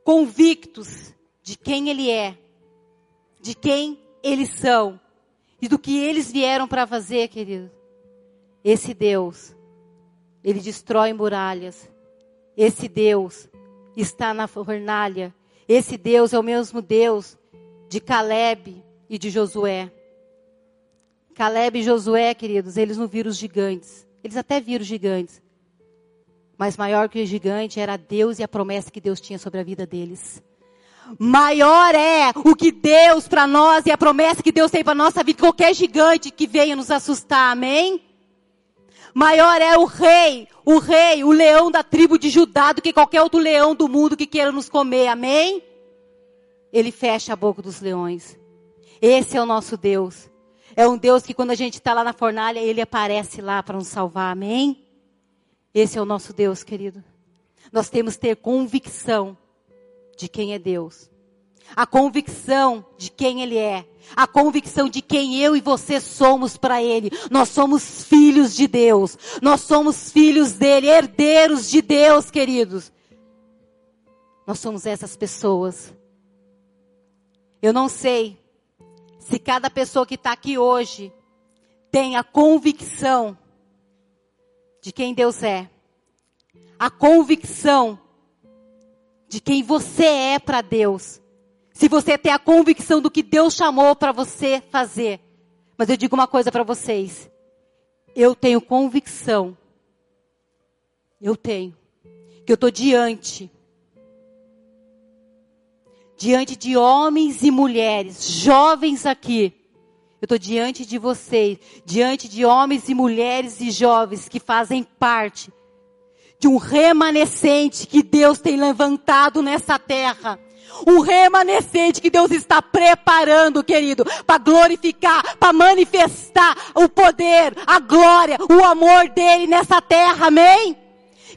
convictos de quem ele é, de quem eles são e do que eles vieram para fazer, querido. Esse Deus, ele destrói muralhas. Esse Deus está na fornalha. Esse Deus é o mesmo Deus de Caleb e de Josué. Caleb e Josué, queridos, eles não viram os gigantes. Eles até viram os gigantes, mas maior que o gigante era Deus e a promessa que Deus tinha sobre a vida deles. Maior é o que Deus para nós e a promessa que Deus tem para nossa vida, qualquer gigante que venha nos assustar, amém? Maior é o rei, o rei, o leão da tribo de Judá do que qualquer outro leão do mundo que queira nos comer, amém? Ele fecha a boca dos leões. Esse é o nosso Deus. É um Deus que quando a gente está lá na fornalha, Ele aparece lá para nos salvar. Amém? Esse é o nosso Deus, querido. Nós temos que ter convicção de quem é Deus. A convicção de quem Ele é. A convicção de quem eu e você somos para Ele. Nós somos filhos de Deus. Nós somos filhos dele, herdeiros de Deus, queridos. Nós somos essas pessoas. Eu não sei se cada pessoa que está aqui hoje tem a convicção de quem Deus é, a convicção de quem você é para Deus, se você tem a convicção do que Deus chamou para você fazer. Mas eu digo uma coisa para vocês, eu tenho convicção, eu tenho, que eu estou diante. Diante de homens e mulheres, jovens aqui. Eu estou diante de vocês, diante de homens e mulheres e jovens que fazem parte de um remanescente que Deus tem levantado nessa terra. Um remanescente que Deus está preparando, querido, para glorificar, para manifestar o poder, a glória, o amor dele nessa terra, amém?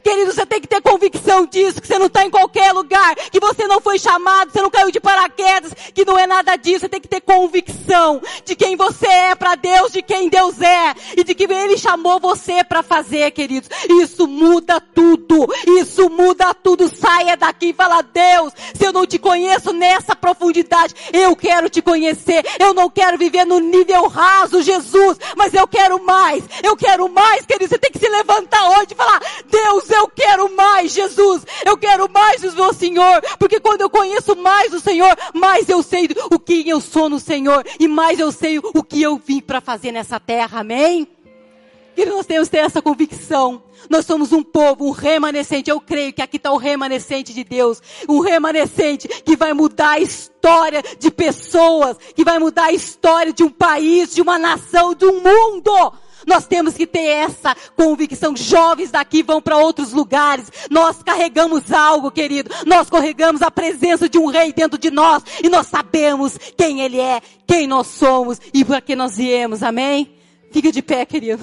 Querido, você tem que ter convicção disso, que você não está em qualquer lugar, que você não foi chamado, você não caiu de paraquedas, que não é nada disso. Você tem que ter convicção de quem você é para Deus, de quem Deus é e de que Ele chamou você para fazer, queridos. Isso muda tudo. Isso muda tudo. Saia daqui e fala, Deus, se eu não te conheço nessa profundidade, eu quero te conhecer. Eu não quero viver no nível raso, Jesus, mas eu quero mais. Eu quero mais, querido. Você tem que se levantar hoje e falar, Deus, eu quero mais, Jesus. Eu quero mais do meu Senhor. Porque quando eu conheço mais o Senhor, mais eu sei o que eu sou no Senhor. E mais eu sei o que eu vim para fazer nessa terra. Amém? E nós temos que ter essa convicção. Nós somos um povo, um remanescente. Eu creio que aqui está o remanescente de Deus. Um remanescente que vai mudar a história de pessoas, que vai mudar a história de um país, de uma nação, de um mundo. Nós temos que ter essa convicção. Jovens daqui vão para outros lugares. Nós carregamos algo, querido. Nós carregamos a presença de um rei dentro de nós. E nós sabemos quem ele é, quem nós somos e para que nós viemos. Amém? Fica de pé, querido.